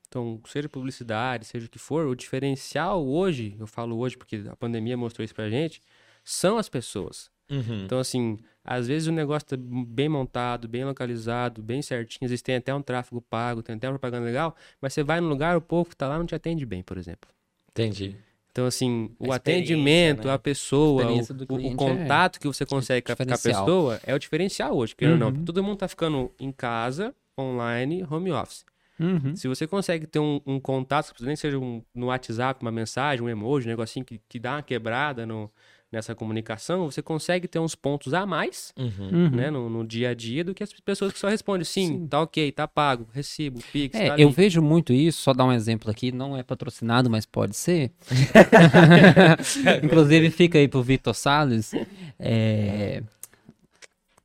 Então, seja publicidade, seja o que for, o diferencial hoje, eu falo hoje porque a pandemia mostrou isso pra gente, são as pessoas. Uhum. Então, assim, às vezes o negócio tá bem montado, bem localizado, bem certinho, às vezes tem até um tráfego pago, tem até uma propaganda legal, mas você vai no lugar, o povo que tá lá não te atende bem, por exemplo. Entendi. Então, assim, o A atendimento, né? a pessoa, do o- o é contato que você consegue com a, com a pessoa é o diferencial hoje, querendo ou Uhum. não. Todo mundo tá ficando em casa, online, home office. Uhum. Se você consegue ter um, um contato, nem seja um- no WhatsApp, uma mensagem, um emoji, um negocinho que, que dá uma quebrada no- nessa comunicação, você consegue ter uns pontos a mais Uhum. Uhum. né, no, no dia a dia do que as pessoas que só respondem sim, tá ok, tá pago, recibo, Pix, É, tá eu vejo muito isso, só dar um exemplo aqui, não é patrocinado, mas pode ser. Inclusive fica aí pro Vitor Salles, é,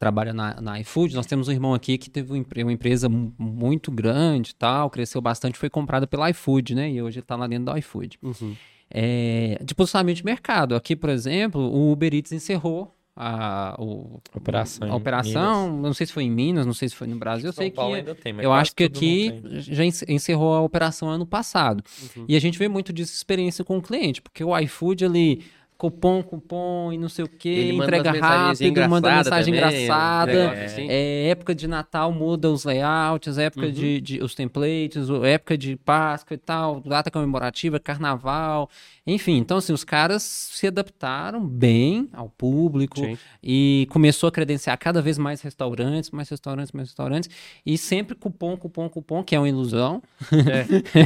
trabalha na, na iFood, nós temos um irmão aqui que teve uma empre- uma empresa mu- muito grande e tal, cresceu bastante, foi comprada pela iFood, né, e hoje ele tá lá dentro do iFood. Uhum. É, de posicionamento de mercado, aqui, por exemplo, o Uber Eats encerrou a, o- Operação a operação, não sei se foi em Minas, não sei se foi no Brasil, eu São sei que ainda tem, mas eu acho que aqui já ence- encerrou a operação ano passado. Uhum. E a gente vê muito disso experiência com o cliente, porque o iFood ali, cupom, cupom e não sei o que, Ele entrega rápido, manda mensagem também, engraçada. negócio assim. É, época de Natal muda os layouts, época Uhum. de, de- os templates, época de Páscoa e tal, data comemorativa, carnaval, enfim. Então, assim, os caras se adaptaram bem ao público Sim. e começou a credenciar cada vez mais restaurantes, mais restaurantes, mais restaurantes, e sempre cupom, cupom, cupom, que é uma ilusão.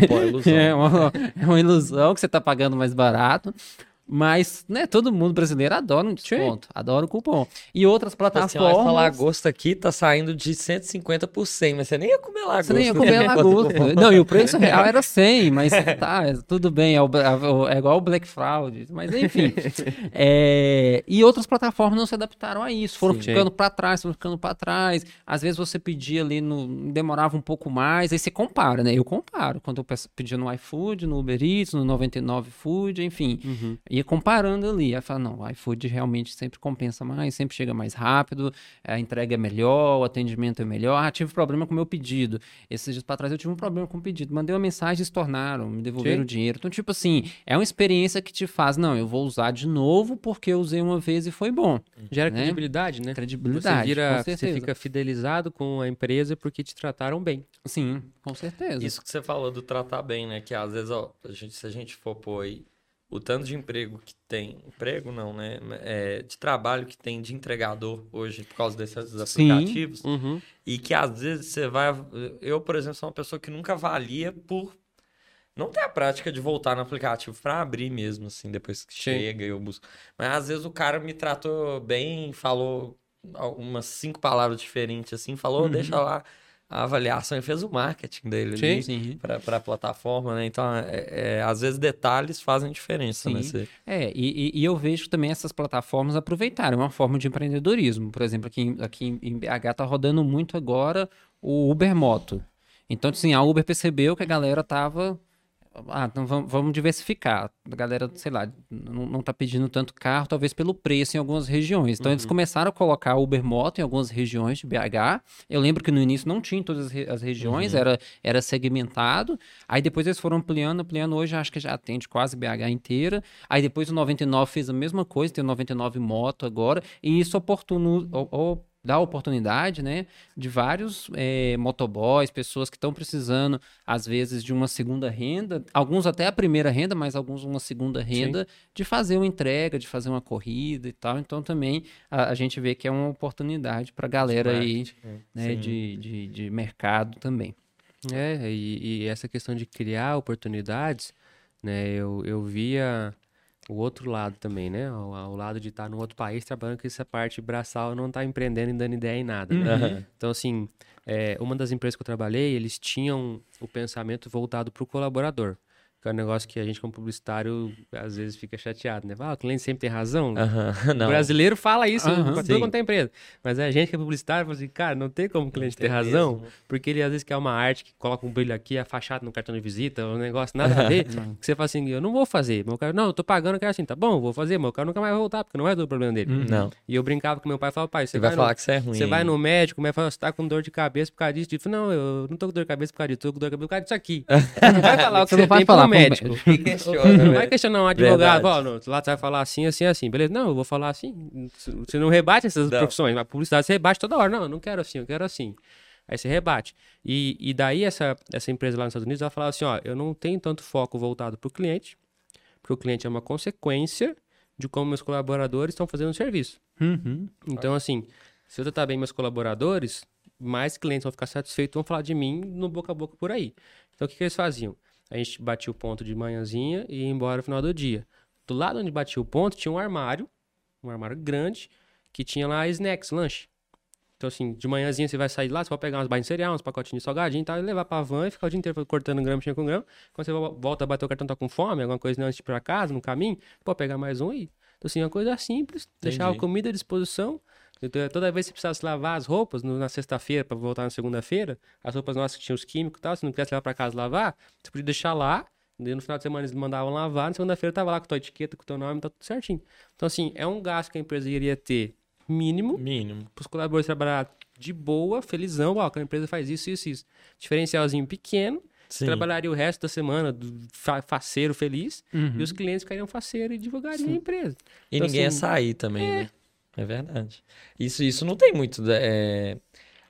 Pô, é ilusão. É uma, é uma ilusão que você tá pagando mais barato. Mas, né, todo mundo brasileiro adora um desconto, adora o cupom. E outras Tipo assim, plataformas. essa lagosta aqui tá saindo de 150 por 100, mas você nem ia comer lagosta. Você nem ia comer lagosta. Não, e o preço real era 100, mas tá, é, tudo bem, é, o- é o- é igual o Black Fraud. Mas enfim. É, e outras plataformas não se adaptaram a isso, foram Sim. ficando para trás, foram ficando para trás. Às vezes você pedia ali, no, demorava um pouco mais, aí você compara, né? Eu comparo. Quando eu pedia no iFood, no Uber Eats, no 99 Food, enfim. Uhum. Ia comparando ali. Aí fala, não, o iFood realmente sempre compensa mais, sempre chega mais rápido, a entrega é melhor, o atendimento é melhor. Ah, tive problema com o meu pedido. Esses dias pra trás eu tive um problema com o pedido. Mandei uma mensagem, eles tornaram, me devolveram Sim. o dinheiro. Então, tipo assim, é uma experiência que te faz, não, eu vou usar de novo porque eu usei uma vez e foi bom. Gera Né? credibilidade, né? Credibilidade. Você, vira, com você fica fidelizado com a empresa porque te trataram bem. Sim, com certeza. Isso que você falou do tratar bem, né? Que às vezes, ó, a gente- se a gente for pôr aí o tanto de emprego que tem, emprego não, né? É, de trabalho que tem de entregador hoje por causa desses aplicativos. Uhum. E que às vezes você vai. Eu, por exemplo, sou uma pessoa que nunca avalia por não ter a prática de voltar no aplicativo pra abrir mesmo, assim, depois que Sim. chega e eu busco. Mas às vezes o cara me tratou bem, falou umas cinco palavras diferentes, assim, falou, Uhum. deixa lá a avaliação e fez o marketing dele ali Sim. pra, pra plataforma, né? Então, é, é, às vezes detalhes fazem diferença, né? Sim. É, e, e- eu vejo também essas plataformas aproveitarem uma forma de empreendedorismo. Por exemplo, aqui, em- aqui em- BH tá rodando muito agora o Uber Moto. Então, assim, a Uber percebeu que a galera tava. Ah, então vamos, vamos diversificar. A galera, sei lá, não, não tá pedindo tanto carro, talvez pelo preço em algumas regiões. Então, eles começaram a colocar Uber Moto em algumas regiões de BH. Eu lembro que no início não tinha em todas as, re- as regiões, era, era segmentado. Aí depois eles foram ampliando, ampliando. Hoje acho que já atende quase BH inteira. Aí depois o 99 fez a mesma coisa, tem o 99 Moto agora. E isso oportuno, o- o- dá oportunidade, né, de vários eh, motoboys, pessoas que estão precisando, às vezes, de uma segunda renda. Alguns até a primeira renda, mas alguns uma segunda renda, de fazer uma entrega, de fazer uma corrida e tal. Então também a, a gente vê que é uma oportunidade para a galera aí, marketing, né, sim. de, de, de mercado também. É, e, e essa questão de criar oportunidades, né? Eu, eu via o outro lado também, né? O, o lado de estar no outro país trabalhando com essa parte braçal não tá empreendendo e dando ideia em nada, né? Aham. Então, assim, é, uma das empresas que eu trabalhei, eles tinham o pensamento voltado para o colaborador. Que é um negócio que a gente, como publicitário, às vezes fica chateado, né? Ah, o cliente sempre tem razão. Aham, O Não. brasileiro fala isso Aham. pra Sim. todo quanto é empresa. Mas a gente que é publicitário fala assim, cara, não tem como o cliente ter razão, mesmo. porque ele às vezes quer uma arte que coloca um brilho aqui, a fachada no cartão de visita, um negócio nada a ver. que você fala assim, eu não vou fazer. Meu cara, não, eu tô pagando, eu quero assim, tá bom, vou fazer, mas o cara nunca mais vai voltar, porque não é do problema dele. Não. E eu brincava com meu pai e falava, pai, você Você vai vai, falar no, que isso é ruim. você vai no médico, mas fala, você tá com dor de cabeça por causa disso. Eu falei, não, eu não tô com dor de cabeça por causa disso, tô com dor de cabeça por causa disso aqui. Você não vai falar o que Você você, não vai tem falar médico. médico. Questiona, Não vai questionar um advogado, lá você vai falar assim, assim, assim. Beleza? Não, eu vou falar assim. Você não rebate essas Não. profissões. A publicidade você rebate toda hora. Não, eu não quero assim, eu quero assim. Aí você rebate. E, e daí essa, essa empresa lá nos Estados Unidos, ela falava assim, ó, eu não tenho tanto foco voltado pro cliente, porque o cliente é uma consequência de como meus colaboradores estão fazendo o serviço. Uhum. Então, assim, se eu tratar bem meus colaboradores, mais clientes vão ficar satisfeitos, vão falar de mim no boca a boca por aí. Então, o que, que eles faziam? A gente batia o ponto de manhãzinha e ia embora no final do dia. Do lado onde batia o ponto, tinha um armário, um armário grande, que tinha lá snacks, lanche. Então, assim, de manhãzinha você vai sair lá, você vai pegar umas barrinhas de cereal, uns pacotinhos de salgadinho e tal, e levar pra van e ficar o dia inteiro cortando grama, mexendo com grama. Quando você volta a bater o cartão, tá com fome, alguma coisa antes de ir pra casa, no caminho, pode pegar mais um e. Então, assim, uma coisa simples, deixar a Entendi. comida à disposição. Então, toda vez que você precisasse lavar as roupas no- na sexta-feira pra voltar na segunda-feira, as roupas nossas que tinham os químicos e tal, se não quisesse levar pra casa lavar, você podia deixar lá. No final de semana eles mandavam lavar, na segunda-feira tava lá com tua etiqueta, com o teu nome, tá tudo certinho. Então, assim, é um gasto que a empresa iria ter mínimo Mínimo. para os colaboradores trabalhar de boa, felizão, ó, que a empresa faz isso, isso, isso. Diferencialzinho pequeno, Sim. trabalharia o resto da semana do fa faceiro feliz, Uhum. e os clientes ficariam faceiro e divulgariam a empresa. E Então, ninguém ia assim, sair também, né? É verdade. Isso, isso não tem muito. da- é,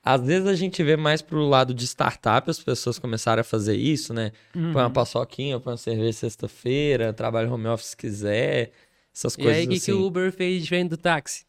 Às vezes a gente vê mais pro lado de startup as pessoas começarem a fazer isso, né? Uhum. Põe uma paçoquinha, põe uma cerveja sexta-feira, trabalha home office se quiser, essas E coisas aí, o que, assim. que o Uber fez diferente do táxi?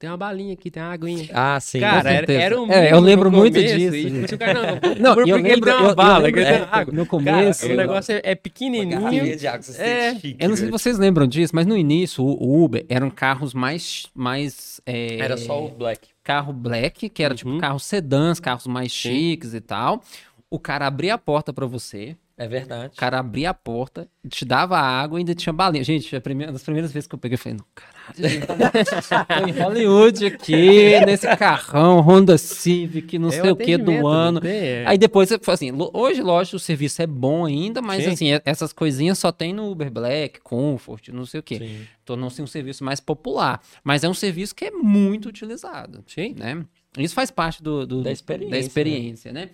Tem uma balinha aqui, tem uma aguinha. Ah, sim. Cara, era, certeza. era um É, eu lembro muito começo, disso, E, gente. tipo, o cara, não, Não, eu porque ele lembro- tem uma eu- eu bala, lembro- ele tem é, água. no Cara, começo- o negócio é, é Uma pequenininho. de água, você É, sente chique, Eu não sei né? se vocês lembram disso, mas no início o Uber eram carros mais. mais é, Era só o Black. carro black, que era tipo Uhum. carros sedãs, carros mais Sim. chiques e tal. O cara abria a porta pra você, É verdade. o cara abria a porta, te dava água e ainda tinha balinha. Gente, a primeira, das primeiras vezes que eu peguei, eu falei, não, tô em Hollywood aqui, nesse carrão, Honda Civic, não É sei o que do ano. é. Aí depois, assim, hoje, lógico, o serviço é bom ainda, mas Sim. assim, é- essas coisinhas só tem no Uber Black, Comfort, não sei o quê. Sim. Tornou-se um serviço mais popular. Mas é um serviço que é muito utilizado. Sim. Né? Isso faz parte do, do- Da experiência, da experiência, né?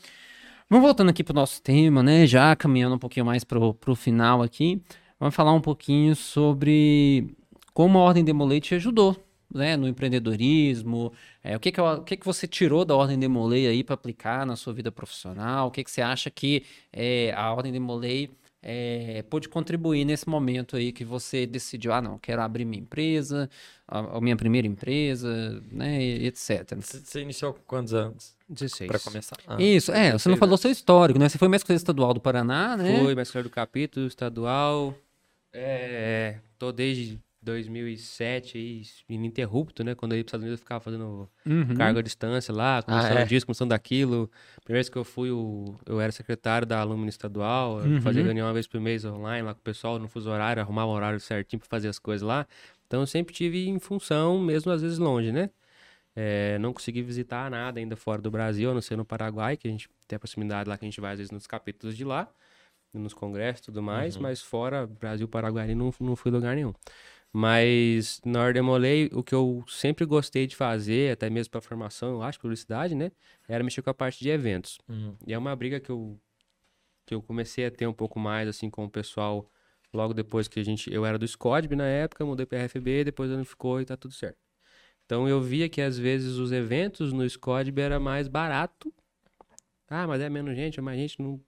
Vamos voltando aqui pro nosso tema, né? Já caminhando um pouquinho mais pro, pro final aqui. Vamos falar um pouquinho sobre como a Ordem Demolei te ajudou, né? No empreendedorismo. É, o que que, o que que você tirou da Ordem Demolei aí para aplicar na sua vida profissional? O que que você acha que é, a Ordem Demolei é, pôde contribuir nesse momento aí que você decidiu, ah, não, quero abrir minha empresa, a, a minha primeira empresa, né, e etc. Você iniciou com quantos anos? 16. Pra começar. Ah, Isso, é, você não 16 falou seu histórico, né? Você foi mestre estadual do Paraná, né? Fui mestre do capítulo estadual. É, tô desde 2007 aí, ininterrupto, né? Quando eu ia para os Estados Unidos eu ficava fazendo Uhum. cargo à distância lá, começando é? disso, começando daquilo. Primeira vez que eu fui, o- eu era secretário da alumna estadual, eu fazia Uhum. reunião uma vez por mês online lá com o pessoal, no fuso horário, arrumava um horário certinho para fazer as coisas lá. Então eu sempre tive em função, mesmo às vezes longe, né? É, não consegui visitar nada ainda fora do Brasil, a não ser no Paraguai, que a gente tem a proximidade lá, que a gente vai às vezes nos capítulos de lá, nos congressos e tudo mais, mas fora Brasil, Paraguai, não, não fui lugar nenhum. Mas na hora demolei, o que eu sempre gostei de fazer, até mesmo para formação, eu acho, publicidade, né? Era mexer com a parte de eventos. Uhum. E é uma briga que eu, que eu comecei a ter um pouco mais, assim, com o pessoal, logo depois que a gente... Eu era do SCODB na época, mudei para RFB, depois não ficou e tá tudo certo. Então eu via que às vezes os eventos no SCODB era mais barato. Ah, mas é menos gente, é mais gente. Não...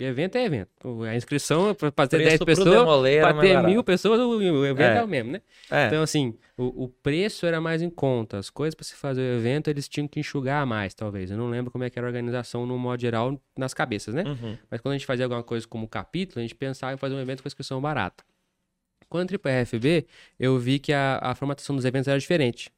Evento é evento. A inscrição é para ter Preço 10 pro pessoas, para ter mil pessoas, o evento é, É. o mesmo, né? É. Então, assim, o, o preço era mais em conta. As coisas para se fazer o evento, eles tinham que enxugar mais, talvez. Eu não lembro como é que era a organização no modo geral nas cabeças, né? Uhum. Mas quando a gente fazia alguma coisa como capítulo, a gente pensava em fazer um evento com inscrição barata. Quando eu entrei para a RFB, eu vi que a, a formatação dos eventos era diferente.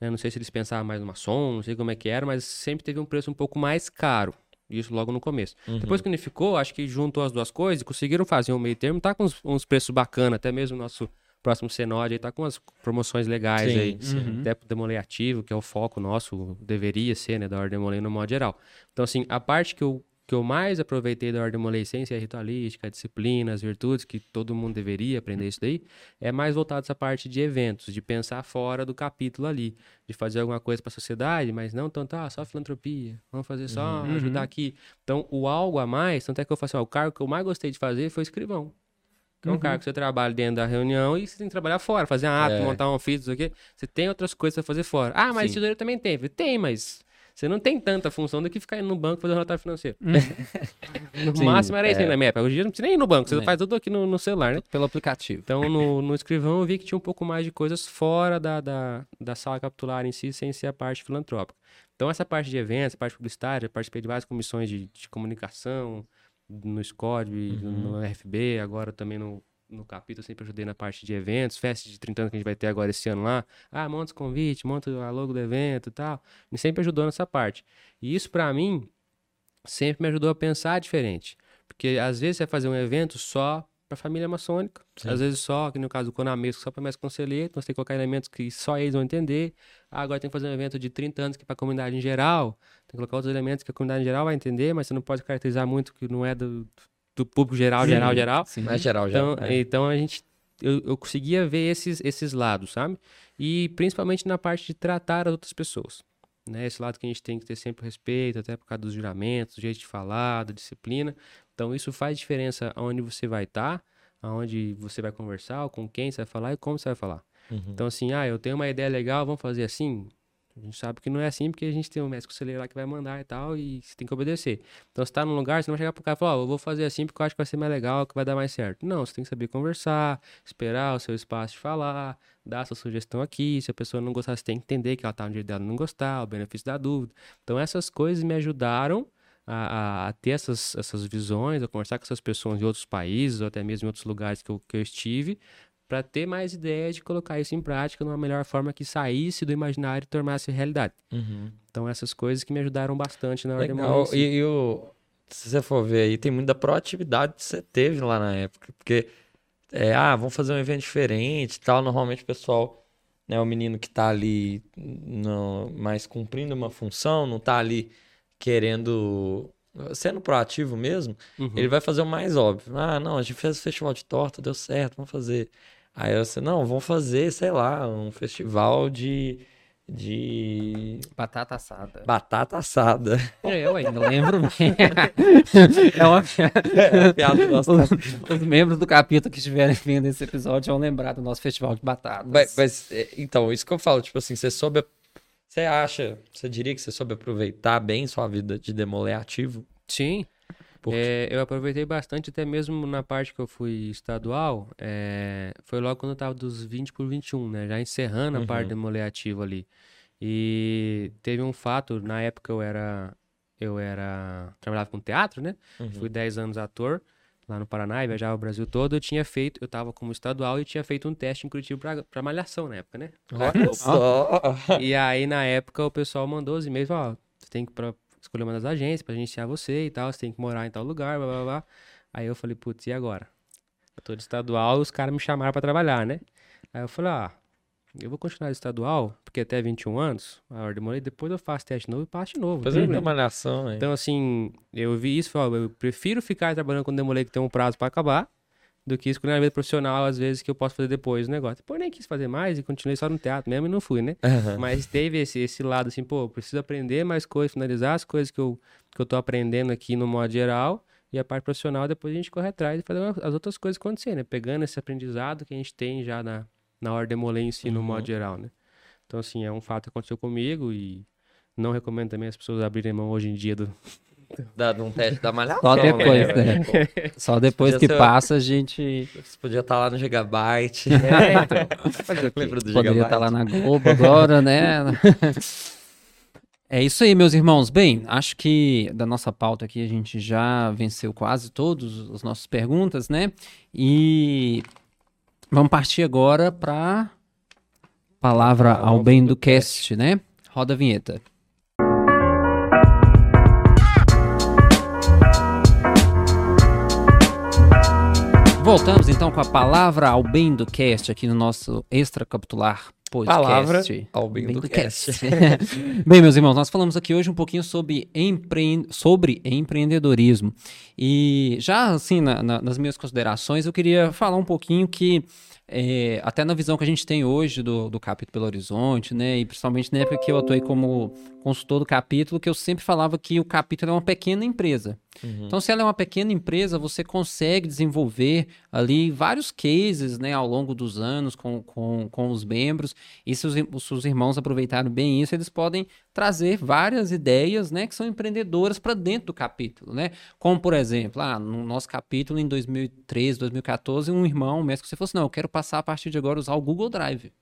Eu não sei se eles pensavam mais numa som, não sei como é que era, mas sempre teve um preço um pouco mais caro. Isso logo no começo. Uhum. Depois que unificou, acho que juntou as duas coisas e conseguiram fazer um meio termo. Tá com uns, uns preços bacanas, até mesmo o nosso próximo Cenode aí tá com umas promoções legais Sim, aí. sim. Uhum. Até pro Demolei ativo, que é o foco nosso, deveria ser, né, da Ordem Demolei no modo geral. Então, assim, a parte que eu, que eu mais aproveitei da Ordem Demolei, sem ser a ritualística, a disciplina, as virtudes, que todo mundo deveria aprender isso daí, é mais voltado essa parte de eventos, de pensar fora do capítulo ali, de fazer alguma coisa para a sociedade, mas não tanto, ah, só filantropia, vamos fazer só Uhum. ajudar aqui. Então, o algo a mais, tanto é que eu faço, ó, o cargo que eu mais gostei de fazer foi escrivão. Que é um Uhum. cargo que você trabalha dentro da reunião e você tem que trabalhar fora, fazer um ato, É. montar um ofício, não sei o quê. Você tem outras coisas pra fazer fora. Ah, mas Sim. tesoureiro também falei, Tem, mas Você não tem tanta função do que ficar indo no banco fazer um relatório financeiro. no Sim, máximo era isso é. aí na minha época. Hoje em dia não precisa nem ir no banco, você É. faz tudo aqui no, no celular, né? Pelo aplicativo. Então, no, no escrivão, eu vi que tinha um pouco mais de coisas fora da, da, da sala capitular em si, sem ser a parte filantrópica. Então, essa parte de eventos, a parte publicitária, eu participei de várias comissões de, de comunicação, no SCOD, no RFB, agora também no, no capítulo, sempre ajudei na parte de eventos, festa de 30 anos que a gente vai ter agora esse ano lá. Ah, monta os convites, monta a logo do evento e tal. Me sempre ajudou nessa parte. E isso, pra mim, sempre me ajudou a pensar diferente. Porque às vezes você vai fazer um evento só para família maçônica, às vezes só, que no caso do Conamesco, só para mestre conselheiro, então você tem que colocar elementos que só eles vão entender. Ah, agora tem que fazer um evento de 30 anos que é para a comunidade em geral, tem que colocar outros elementos que a comunidade em geral vai entender, mas você não pode caracterizar muito que não é do, do público geral, Sim. geral, geral. Sim. Mas geral já. Então, é. então a gente. Eu, eu conseguia ver esses, esses lados, sabe? E principalmente na parte de tratar as outras pessoas. Né? Esse lado que a gente tem que ter sempre respeito, até por causa dos juramentos, do jeito de falar, da disciplina. Então, isso faz diferença aonde você vai estar, aonde você vai conversar, com quem você vai falar e como você vai falar. Uhum. Então, assim, ah, eu tenho uma ideia legal, vamos fazer assim? A gente sabe que não é assim, porque a gente tem um conselheiro lá que vai mandar e tal, e você tem que obedecer. Então, você tá num lugar, você não vai chegar pro cara e falar, ó, eu vou fazer assim porque eu acho que vai ser mais legal, que vai dar mais certo. Não, você tem que saber conversar, esperar o seu espaço de falar, dar sua sugestão aqui. Se a pessoa não gostar, você tem que entender que ela tá no direito dela não gostar, o benefício da dúvida. Então, essas coisas me ajudaram a, a- a ter essas, essas visões, a conversar com essas pessoas de outros países, ou até mesmo em outros lugares que eu, que eu estive, para ter mais ideia de colocar isso em prática de uma melhor forma que saísse do imaginário e tornasse realidade. Uhum. Então, essas coisas que me ajudaram bastante na hora de Legal. E, e o, se você for ver aí, tem muita proatividade que você teve lá na época. Porque, é, ah, vamos fazer um evento diferente e tal. Normalmente o pessoal, né, o menino que tá ali no, mais cumprindo uma função, não tá ali querendo. Sendo proativo mesmo, Uhum. ele vai fazer o mais óbvio. Ah, não, a gente fez o festival de torta, deu certo, vamos fazer. Aí você, não, vamos fazer, sei lá, um festival de, de Batata assada. batata assada. Eu ainda lembro bem. é uma É, piada do nosso os, os membros do capítulo que estiverem vendo esse episódio vão lembrar do nosso festival de batatas. Mas, mas, é, então, isso que eu falo, tipo assim, você soube. Você acha, você diria que você soube aproveitar bem sua vida de demoler ativo? Sim. É, eu aproveitei bastante, até mesmo na parte que eu fui estadual. é, foi logo quando eu tava dos 20 por 21, né? Já encerrando a parte Uhum. de mulher ativa ali. E teve um fato, na época eu era. Eu era. Trabalhava com teatro, né? Uhum. Fui 10 anos ator lá no Paraná e viajava o Brasil todo. Eu tinha feito, eu tava como estadual e tinha feito um teste em Curitiba pra, pra malhação na época, né? Olha só. E aí, na época, o pessoal mandou os e-mails, ó, você tem que pra escolher uma das agências pra agenciar você e tal, você tem que morar em tal lugar, blá, blá, blá. Aí eu falei, putz, e agora? Eu tô de estadual e os caras me chamaram pra trabalhar, né? Aí eu falei, ah, eu vou continuar de estadual, porque até 21 anos, a hora demorei, depois eu faço teste novo e passo de novo. eu problema. malhação, hein? Então, assim, eu vi isso falei, ó, eu prefiro ficar trabalhando com demolei que tem um prazo pra acabar, do que escolher uma vida profissional, às vezes, que eu posso fazer depois o negócio. Depois nem quis fazer mais e continuei só no teatro mesmo e não fui, né? Aham. Mas teve esse, esse lado assim, pô, preciso aprender mais coisas, finalizar as coisas que eu, que eu tô aprendendo aqui no modo geral. E a parte profissional, depois a gente corre atrás e fazer as outras coisas acontecerem, né? Pegando esse aprendizado que a gente tem já na, na hora de demoler em si, no modo geral, né? Então, assim, é um fato que aconteceu comigo e não recomendo também as pessoas abrirem mão hoje em dia do... Dado um teste da malhação. Só depois, né? né? Só depois que ser- passa a gente Você podia estar lá no Gigabyte. É, então. Lembra do poderia Gigabyte? estar lá na Globo agora, né? É isso aí, meus irmãos. Bem, acho que da nossa pauta aqui a gente já venceu quase todas as nossas perguntas, né? E vamos partir agora para palavra ao bem do cast, né? Roda a vinheta. Voltamos então com a palavra ao bem do cast aqui no nosso extracapitular podcast. Palavra ao bem do bem, meus irmãos, nós falamos aqui hoje um pouquinho sobre, empre... sobre empreendedorismo. E já assim, na- na- nas minhas considerações, eu queria falar um pouquinho que é, até na visão que a gente tem hoje do, do capítulo Belo Horizonte, né? E principalmente na época que eu atuei como consultor do capítulo, que eu sempre falava que o capítulo é uma pequena empresa. Uhum. Então, se ela é uma pequena empresa, você consegue desenvolver ali vários cases né, ao longo dos anos com, com, com os membros. E se os, se os irmãos aproveitaram bem isso, eles podem trazer várias ideias né, que são empreendedoras para dentro do capítulo. Né? Como, por exemplo, ah, no nosso capítulo em 2013, 2014, um irmão, um mestre, você falou assim: não, eu quero passar a partir de agora usar o Google Drive.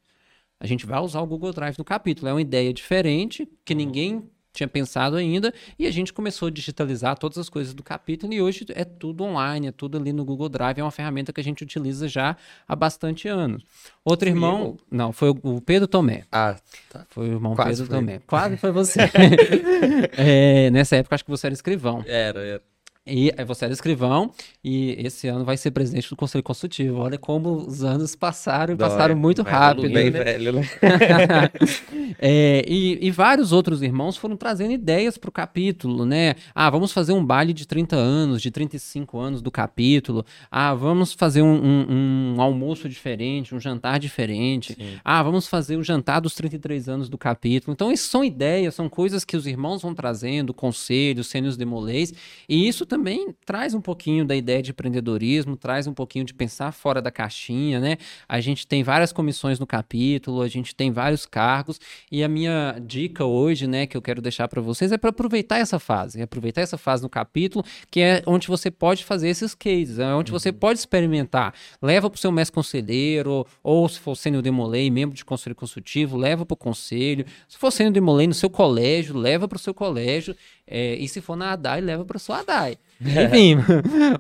A gente vai usar o Google Drive no capítulo. É uma ideia diferente que ninguém tinha pensado ainda, e a gente começou a digitalizar todas as coisas do capítulo, e hoje é tudo online, é tudo ali no Google Drive, é uma ferramenta que a gente utiliza já há bastante anos. Outro Fui irmão, eu? não, foi o Pedro Tomé. Ah, tá. Foi o irmão Quase Pedro foi. Tomé. Quase foi você. É, nessa época, acho que você era escrivão. Era, era. E é, você era escrivão, e esse ano vai ser presidente do Conselho Consultivo. Olha como os anos passaram e passaram muito vai rápido. Bem né? velho, né? É, e, e vários outros irmãos foram trazendo ideias para o capítulo, né? Ah, vamos fazer um baile de 30 anos, de 35 anos do capítulo. Ah, vamos fazer um, um- um almoço diferente, um jantar diferente. Sim. Ah, vamos fazer o jantar dos 33 anos do capítulo. Então, isso são ideias, são coisas que os irmãos vão trazendo, conselhos, sênios demolês, e isso também traz um pouquinho da ideia de empreendedorismo, traz um pouquinho de pensar fora da caixinha, né? A gente tem várias comissões no capítulo, a gente tem vários cargos, e a minha dica hoje, né, que eu quero deixar para vocês é para aproveitar essa fase, é aproveitar essa fase no capítulo, que é onde você pode fazer esses cases, é onde você pode experimentar. Leva para o seu mestre conselheiro, ou se for sênior demolei, membro de conselho consultivo, leva para o conselho. Se for sênior demolei no seu colégio, leva para o seu colégio. é, e se for na ADAI, leva para sua ADAI. Enfim,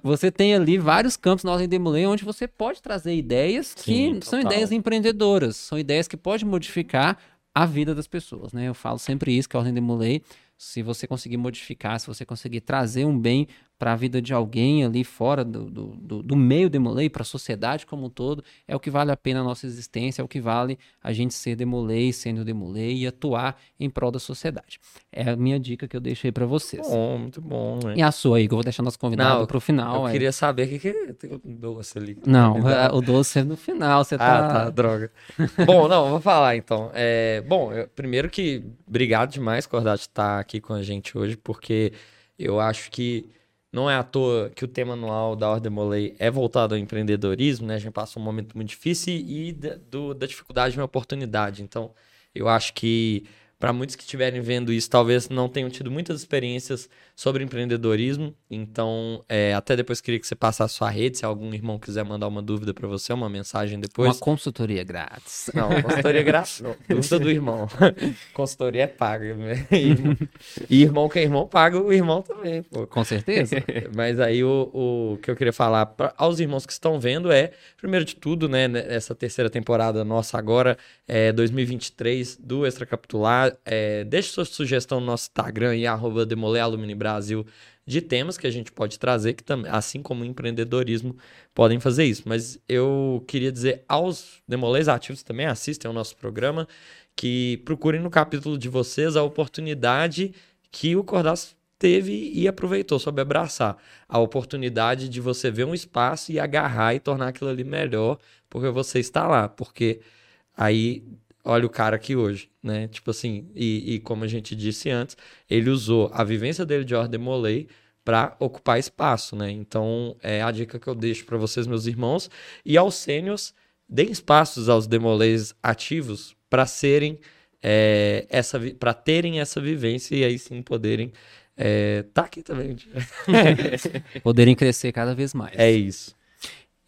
você tem ali vários campos na Ordem Demolei onde você pode trazer ideias que Sim, são total. ideias empreendedoras, são ideias que podem modificar a vida das pessoas, né? Eu falo sempre isso, que a Ordem Demolei, se você conseguir modificar, se você conseguir trazer um bem para a vida de alguém ali fora do, do, do, do meio Demolei, para a sociedade como um todo, é o que vale a pena a nossa existência, é o que vale a gente ser Demolei, sendo Demolei e atuar em prol da sociedade. É a minha dica que eu deixei para vocês. Bom, muito bom, né? E a sua, Igor? Vou deixar nosso convidado para o final. Eu aí. queria saber o que, que tem um doce ali. Não, é, o doce é no final, você Ah, tá... tá, droga. bom, não, vou falar então. É, bom, eu- primeiro que obrigado demais, Cordate, estar aqui com a gente hoje, porque eu acho que não é à toa que o tema anual da Ordem Molei é voltado ao empreendedorismo, né? A gente passa um momento muito difícil e da, do- da dificuldade de uma oportunidade. Então, eu acho que para muitos que estiverem vendo isso, talvez não tenham tido muitas experiências sobre empreendedorismo. Então, é, até depois queria que você passasse a sua rede, se algum irmão quiser mandar uma dúvida para você, uma mensagem depois. Uma consultoria grátis. Não, consultoria grátis. Dúvida do irmão. Consultoria é paga. né? E irmão que é irmão, paga o irmão também, pô. Com certeza. Mas aí o, o que eu queria falar pra, aos irmãos que estão vendo é, primeiro de tudo, né, essa terceira temporada nossa agora, é 2023 do Extracapitular. É, deixe sua sugestão no nosso Instagram e arroba Brasil de temas que a gente pode trazer, que também, assim como o empreendedorismo, podem fazer isso. Mas eu queria dizer aos demolês ativos também assistem ao nosso programa, que procurem no capítulo de vocês a oportunidade que o Cordaço teve e aproveitou, soube abraçar. A oportunidade de você ver um espaço e agarrar e tornar aquilo ali melhor, porque você está lá. Porque aí, olha o cara aqui hoje, né? Tipo assim, e, e como a gente disse antes, ele usou a vivência dele de ordem molei para ocupar espaço, né? Então, é a dica que eu deixo para vocês, meus irmãos, e aos sênios, deem espaços aos demolês ativos para serem é, essa para terem essa vivência e aí sim poderem é, tá aqui também. Poderem crescer cada vez mais. É isso.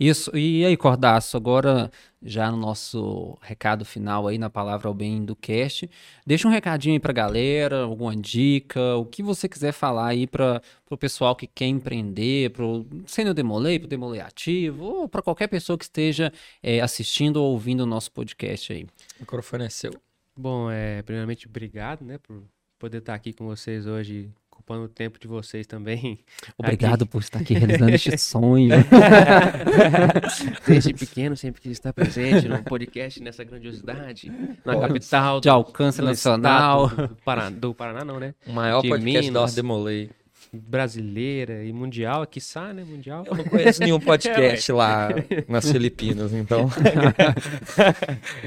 Isso. E aí, Cordaço, agora já no nosso recado final aí, na palavra ao bem do cast, deixa um recadinho aí pra galera, alguma dica, o que você quiser falar aí para o pessoal que quer empreender, pro sênior demolei, pro demolei ativo, ou para qualquer pessoa que esteja é, assistindo ou ouvindo o nosso podcast aí. O microfone é seu. Bom, é, primeiramente, obrigado, né, por poder estar aqui com vocês hoje, ocupando o tempo de vocês também. Obrigado por estar aqui realizando este sonho. Desde pequeno, sempre quis estar presente num podcast nessa grandiosidade, na capital de alcance do nacional. do Paraná, do Paraná não, né? O maior De podcast da Minas. Ordem Molei. Brasileira e mundial, quiçá, né, mundial. Eu não conheço nenhum podcast lá nas Filipinas, então.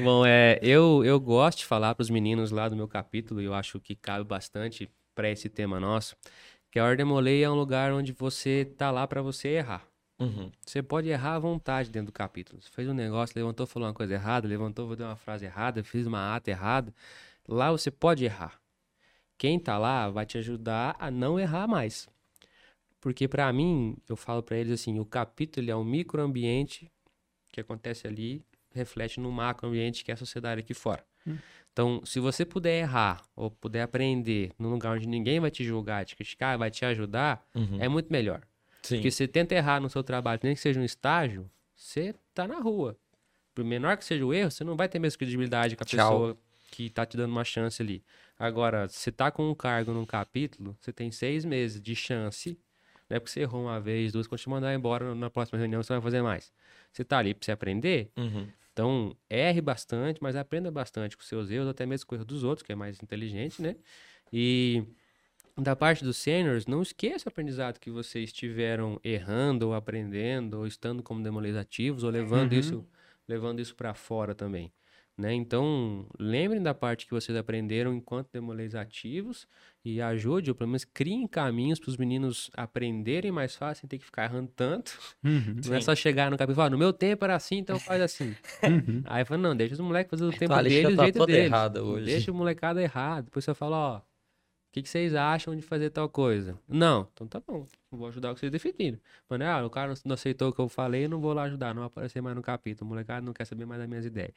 Bom, é, eu, eu gosto de falar para os meninos lá do meu capítulo, e eu acho que cabe bastante para esse tema nosso, Que a ordem molei é um lugar onde você tá lá para você errar. Uhum. Você pode errar à vontade dentro do capítulo. Você fez um negócio, levantou, falou uma coisa errada, levantou, falou uma frase errada, fez uma ata errada. Lá você pode errar. Quem tá lá vai te ajudar a não errar mais. Porque para mim, eu falo para eles assim, o capítulo é um microambiente que acontece ali, reflete no macroambiente que é a sociedade aqui fora. Hum. Então, se você puder errar ou puder aprender num lugar onde ninguém vai te julgar, te criticar, vai te ajudar, Uhum. é muito melhor. Sim. Porque você tenta errar no seu trabalho, nem que seja um estágio, você tá na rua. Por menor que seja o erro, você não vai ter a mesma credibilidade com a Tchau. pessoa que tá te dando uma chance ali. Agora, você tá com um cargo num capítulo, você tem seis meses de chance. Não é porque você errou uma vez, duas, quando te mandar embora na próxima reunião, você vai fazer mais. Você tá ali pra você aprender, Uhum. Então, erre bastante, mas aprenda bastante com seus erros, até mesmo com o erro dos outros, que é mais inteligente, né? E da parte dos seniors, não esqueça o aprendizado que vocês tiveram errando, ou aprendendo, ou estando como demolês ativos, ou levando Uhum. isso, levando isso para fora também. Né? Então, lembrem da parte que vocês aprenderam enquanto demolês ativos e ajude, ou pelo menos criem caminhos para os meninos aprenderem mais fácil, sem ter que ficar errando tanto. Uhum. Não é só chegar no capítulo e falar, no meu tempo era assim, então faz assim. Uhum. Aí eu falo, não, deixa os moleques fazer o tempo deles, do tá jeito toda deles. errada hoje. Deixa o molecada errado. Depois você fala, ó, o que, que vocês acham de fazer tal coisa? Não, então tá bom, vou ajudar o que vocês definiram. Mano, ah, o cara não- aceitou o que eu falei, não vou lá ajudar, não aparecer mais no capítulo. O molecada não quer saber mais das minhas ideias.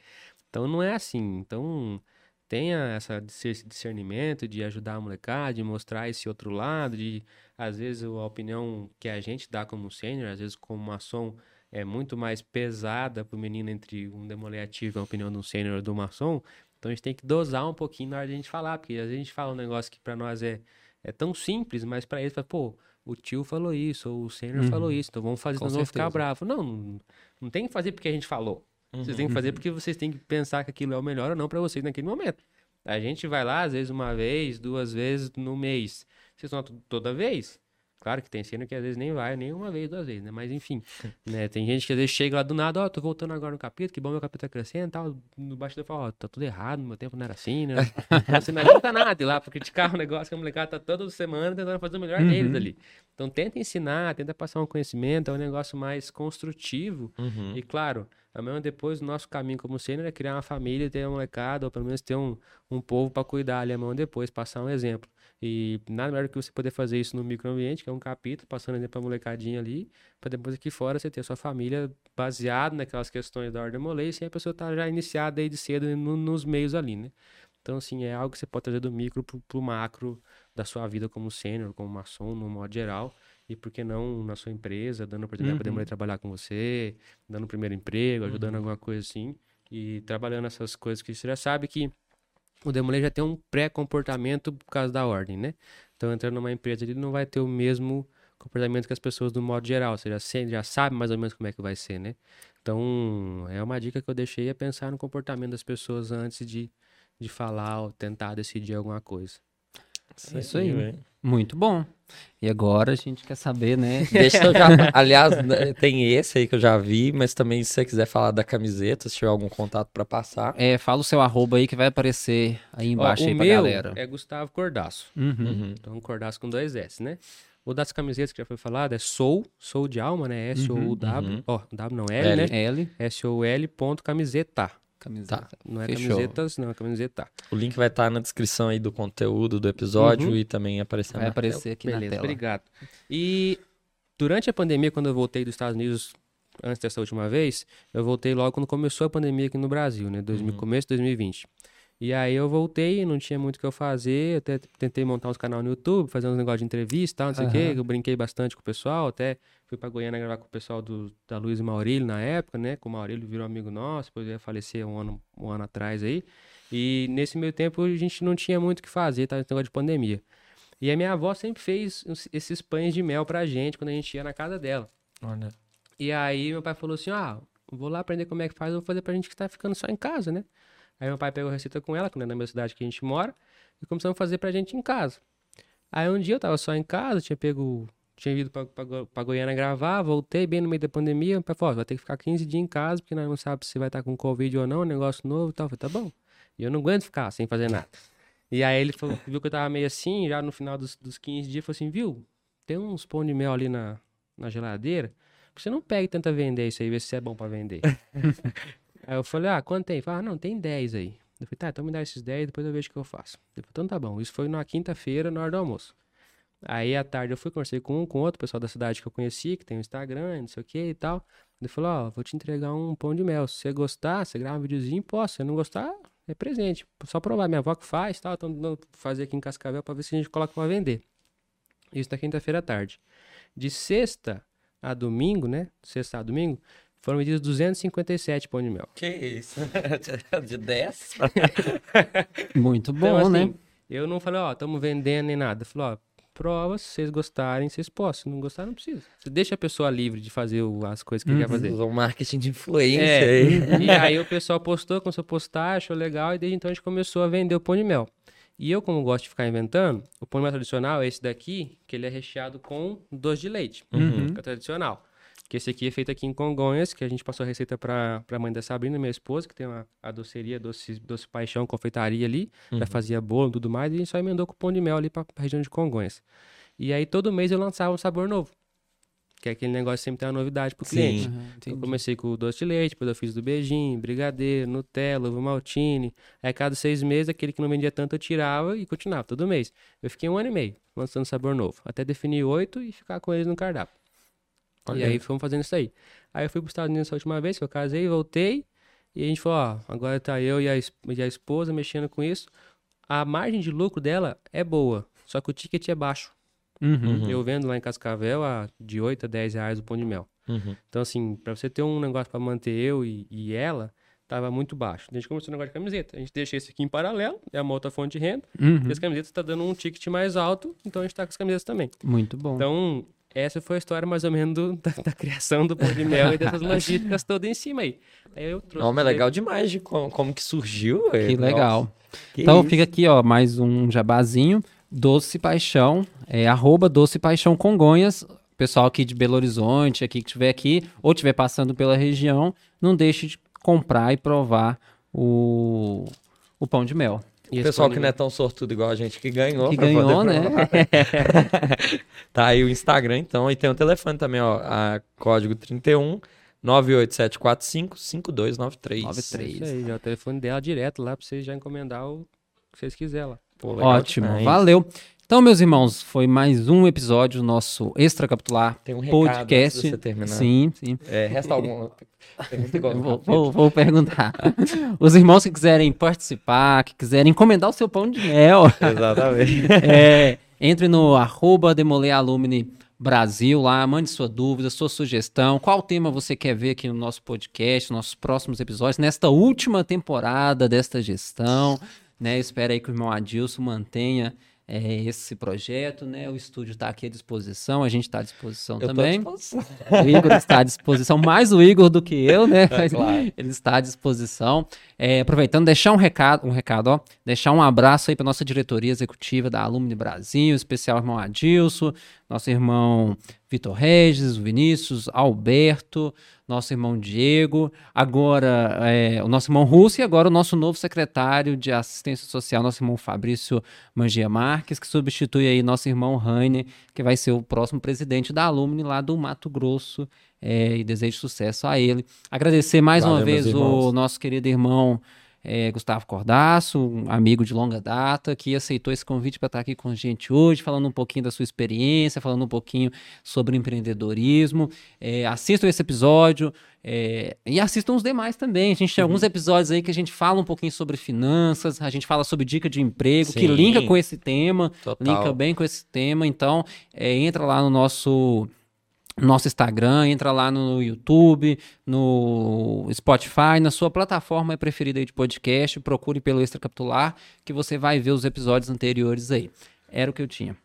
Então não é assim. Então tenha essa, esse discernimento de ajudar a molecada, de mostrar esse outro lado, de às vezes a opinião que a gente dá como sênior, às vezes como maçom, é muito mais pesada pro menino entre um demolê ativo e a opinião de um sênior ou do maçom. Então a gente tem que dosar um pouquinho na hora de a gente falar, porque às vezes a gente fala um negócio que pra nós é, é tão simples, mas pra eles pô, o tio falou isso, ou o sênior Uhum. falou isso, então vamos fazer, senão vão ficar bravos. Não, não, não tem que fazer porque a gente falou. Vocês Uhum. têm que fazer porque vocês têm que pensar que aquilo é o melhor ou não pra vocês naquele momento. A gente vai lá, às vezes, uma vez, duas vezes no mês. Vocês vão to- toda vez? Claro que tem cena que às vezes nem vai, nem uma vez, duas vezes, né? Mas enfim, né? Tem gente que às vezes chega lá do nada, ó, tô voltando agora no capítulo, que bom meu capítulo tá crescendo e tal. No bastidor fala, ó, tá tudo errado, meu tempo não era assim, né? Você não adianta nada ir lá pra criticar um negócio que a molecada tá toda semana tentando fazer o melhor Uhum. deles ali. Então tenta ensinar, tenta passar um conhecimento, é um negócio mais construtivo Uhum. e claro, amanhã depois o nosso caminho como sênior é criar uma família, ter uma molecada, ou pelo menos ter um, um povo para cuidar ali amanhã depois, passar um exemplo. E nada melhor do que você poder fazer isso no microambiente, que é um capítulo, passando exemplo pra molecadinha ali, para depois aqui fora você ter a sua família baseado naquelas questões da ordem molei, sem a pessoa estar já iniciada desde cedo no- nos meios ali, né? Então, assim, é algo que você pode trazer do micro pro, pro macro da sua vida como sênior, como maçom, no modo geral. E por que não na sua empresa, dando oportunidade para Uhum. demolei trabalhar com você, dando o primeiro emprego, ajudando alguma coisa assim. E trabalhando essas coisas que você já sabe que o demolei já tem um pré-comportamento por causa da ordem, né? Então, entrando numa empresa, ele não vai ter o mesmo comportamento que as pessoas do modo geral. Você já, já sabe mais ou menos como é que vai ser, né? Então, é uma dica que eu deixei é pensar no comportamento das pessoas antes de, de falar ou tentar decidir alguma coisa. Isso aí. velho. Muito bom. E agora a gente quer saber, né? Deixa eu já. Aliás, né, tem esse aí que eu já vi, mas também se você quiser falar da camiseta, se tiver algum contato pra passar. É, fala o seu arroba aí que vai aparecer aí Ó, embaixo o aí pra galera. é Gustavo Cordaço. Uhum. Uhum. Então, Cordaço com dois S, né? O das camisetas que já foi falado é Sou, Sou de alma, né? S-O-U-W. uhum. Ó, W não, L, L. né? L, S-O-L ponto camiseta. Camiseta. Tá. Não é Fechou. camisetas, não, é camiseta. O link vai estar na descrição aí do conteúdo do episódio Uhum. e também aparecendo Vai na tela. aparecer aqui na Beleza, tela. obrigado. E durante a pandemia, quando eu voltei dos Estados Unidos, antes dessa última vez, eu voltei logo quando começou a pandemia aqui no Brasil, né? 2000, Uhum. Começo de 2020. E aí eu voltei, não tinha muito o que eu fazer, até tentei montar uns canal no YouTube, fazer uns negócios de entrevista e tal, não sei o quê, Aham. eu brinquei bastante com o pessoal, até fui pra Goiânia gravar com o pessoal do, da Luiz e Maurílio na época, né? Com o Maurílio virou amigo nosso, depois ia falecer um ano, um ano atrás aí. E nesse meio tempo a gente não tinha muito o que fazer, tá? Esse negócio de pandemia. E a minha avó sempre fez esses pães de mel pra gente quando a gente ia na casa dela. Olha. E aí meu pai falou assim: ah, vou lá aprender como é que faz, eu vou fazer pra gente que tá ficando só em casa, né? Aí meu pai pegou a receita com ela, que não é na mesma cidade que a gente mora, e começamos a fazer pra gente em casa. Aí um dia eu tava só em casa, tinha pego. Tinha ido pra, pra, pra Goiânia gravar, voltei bem no meio da pandemia. Meu pai falou: vai ter que ficar 15 dias em casa, porque nós não sabemos se vai estar com Covid ou não, negócio novo e tal. Eu falei, tá bom. E eu não aguento ficar sem fazer nada. E aí ele falou, viu que eu tava meio assim, já no final dos, dos 15 dias, falou assim, viu, tem uns pão de mel ali na, na geladeira, você não pega e tenta vender isso aí, ver se é bom pra vender. aí eu falei, ah, quanto tem? Falou, ah, não, tem 10 aí. Eu falei, tá, então me dá esses 10, depois eu vejo o que eu faço. Ele falou, então tá bom. Isso foi na quinta-feira, na hora do almoço. Aí à tarde eu fui, conversei com um, com outro pessoal da cidade que eu conheci, que tem o Instagram, não sei o que e tal. Ele falou, ó, vou te entregar um pão de mel. Se você gostar, você grava um videozinho, posso. Se não gostar, é presente. Só provar. Minha avó que faz, tal. Então, fazer aqui em Cascavel pra ver se a gente coloca pra vender. Isso na quinta-feira à tarde. De sexta a domingo, né? Sexta a domingo, foram vendidos 257 pão de mel. Que isso? De 10? Muito bom, Então, assim, né? Eu não falei, ó, estamos vendendo nem nada. Eu falei, ó, prova, se vocês gostarem, vocês possam. Se não gostar, não precisa. Você deixa a pessoa livre de fazer o- as coisas que ele quer fazer. Usou marketing de influência É, aí. e aí o pessoal postou, começou a postar, achou legal, e desde então a gente começou a vender o pão de mel. E eu, como gosto de ficar inventando, o pão de mel tradicional é esse daqui, que ele é recheado com doce de leite, Uhum. que é tradicional. Que esse aqui é feito aqui em Congonhas, que a gente passou a receita para a mãe da Sabrina, minha esposa, que tem uma, a doceria, doce, doce paixão, confeitaria ali, já fazia bolo e tudo mais, e a gente só emendou com o pão de mel ali para a região de Congonhas. E aí todo mês eu lançava um sabor novo, que é aquele negócio que sempre tem uma novidade pro Sim. cliente. Aham, Eu entendi. comecei com o doce de leite, depois eu fiz do beijinho, brigadeiro, Nutella, ovo maltine. Aí cada seis meses, aquele que não vendia tanto eu tirava e continuava, todo mês. Eu fiquei um ano e meio lançando sabor novo, até definir oito e ficar com eles no cardápio. E Olha. aí fomos fazendo isso aí. Aí eu fui para os Estados Unidos essa última vez, que eu casei, voltei, e a gente falou, ó, agora tá eu e a, e a esposa mexendo com isso. A margem de lucro dela é boa, só que o ticket é baixo. Uhum. Eu vendo lá em Cascavel a de 8 a 10 reais o pão de mel. Uhum. Então, assim, pra você ter um negócio pra manter eu e, e ela, tava muito baixo. A gente começou o negócio de camiseta. A gente deixa esse aqui em paralelo, é uma outra fonte de renda. Uhum. E as camisetas tá dando um ticket mais alto, então a gente tá com as camisetas também. Muito bom. Então, essa foi a história mais ou menos do- da, da criação do pão de mel e dessas logísticas todas em cima aí. Aí eu trouxe. Não, mas é legal demais de como, como que surgiu. que legal. Que então isso. fica aqui, ó, mais um jabazinho. Doce Paixão, é arroba Doce Paixão Congonhas. Pessoal aqui de Belo Horizonte, aqui que estiver aqui, ou estiver passando pela região, não deixe de comprar e provar o, o pão de mel. E O pessoal que não é tão sortudo igual a gente que ganhou. Que ganhou, né? tá aí o Instagram, então. E tem o telefone também, ó. A código 31 98745 5293. 93. Isso aí, já o telefone dela direto lá pra vocês já encomendar o que vocês quiserem lá. Pô, Ótimo, demais. valeu. Então, meus irmãos, foi mais um episódio do nosso Extracapitular Tem um recado podcast. de você terminar. Sim, sim. É, resta alguma pergunta igual Eu Vou, vou- vou perguntar. Os irmãos que quiserem participar, que quiserem encomendar o seu pão de mel, Exatamente. é, entre no arroba Brasil lá, mande sua dúvida, sua sugestão, qual tema você quer ver aqui no nosso podcast, nos nossos próximos episódios, nesta última temporada desta gestão, né? Espero aí que o irmão Adilson mantenha é, esse projeto, né? O estúdio está aqui à disposição, a gente está à disposição Eu tô à também. disposição. O Igor está à disposição, mais o Igor do que eu, né? Mas claro. Ele está à disposição. É, aproveitando, deixar um recado, um recado, ó. Deixar um abraço aí para nossa diretoria executiva da Alumni Brasil, especial irmão Adilson, nosso irmão Vitor Regis, o Vinícius, Alberto, nosso irmão Diego, agora é, o nosso irmão Russo e agora o nosso novo secretário de assistência social, nosso irmão Fabrício Mangia Marques, que substitui aí nosso irmão Raine, que vai ser o próximo presidente da Alumni lá do Mato Grosso, é, e desejo sucesso a ele. Agradecer mais uma Valeu, meus vez o nosso querido irmão é, Gustavo Cordaço, um amigo de longa data, que aceitou esse convite para estar aqui com a gente hoje, falando um pouquinho da sua experiência, falando um pouquinho sobre empreendedorismo. É, assistam esse episódio é, e assistam os demais também. A gente tem Uhum. alguns episódios aí que a gente fala um pouquinho sobre finanças, a gente fala sobre dica de emprego, que Sim. linka com esse tema, Total. linka bem com esse tema. Então, é, entra lá no nosso nosso Instagram, entra lá no YouTube, no Spotify, na sua plataforma preferida aí de podcast, procure pelo Extra Capitular, que você vai ver os episódios anteriores aí. Era o que eu tinha.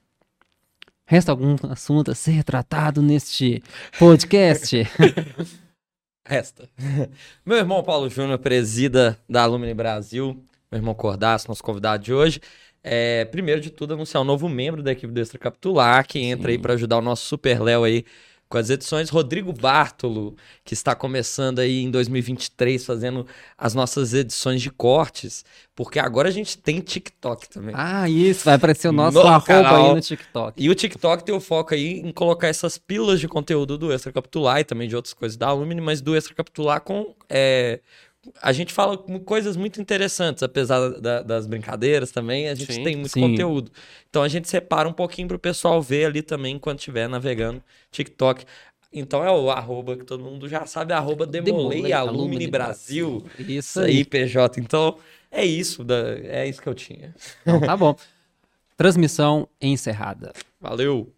Resta algum assunto a ser tratado neste podcast? Resta. Meu irmão Paulo Júnior, presida da Alumni Brasil. Meu irmão Cordaço, nosso convidado de hoje. É, primeiro de tudo, anunciar um novo membro da equipe do Extra Capitular, que entra aí Sim. para ajudar o nosso Super Léo aí com as edições. Rodrigo Bartolo, que está começando aí em 2023, fazendo as nossas edições de cortes, porque agora a gente tem TikTok também. Ah, isso, vai aparecer o nosso No arroba canal. aí no TikTok. E o TikTok tem o foco aí em colocar essas pílulas de conteúdo do Extra Capitular e também de outras coisas da Alumni, mas do Extra Capitular com. é, a gente fala coisas muito interessantes, apesar da- das brincadeiras também, a gente Sim. tem muito Sim. conteúdo. Então a gente separa um pouquinho pro pessoal ver ali também enquanto estiver navegando TikTok. Então é o arroba que todo mundo já sabe, arroba Demolei Demolei Alumni Alumni Brasil. Isso aí. aí, PJ. Então é isso, da- é isso que eu tinha. Então, tá bom. Transmissão encerrada. Valeu!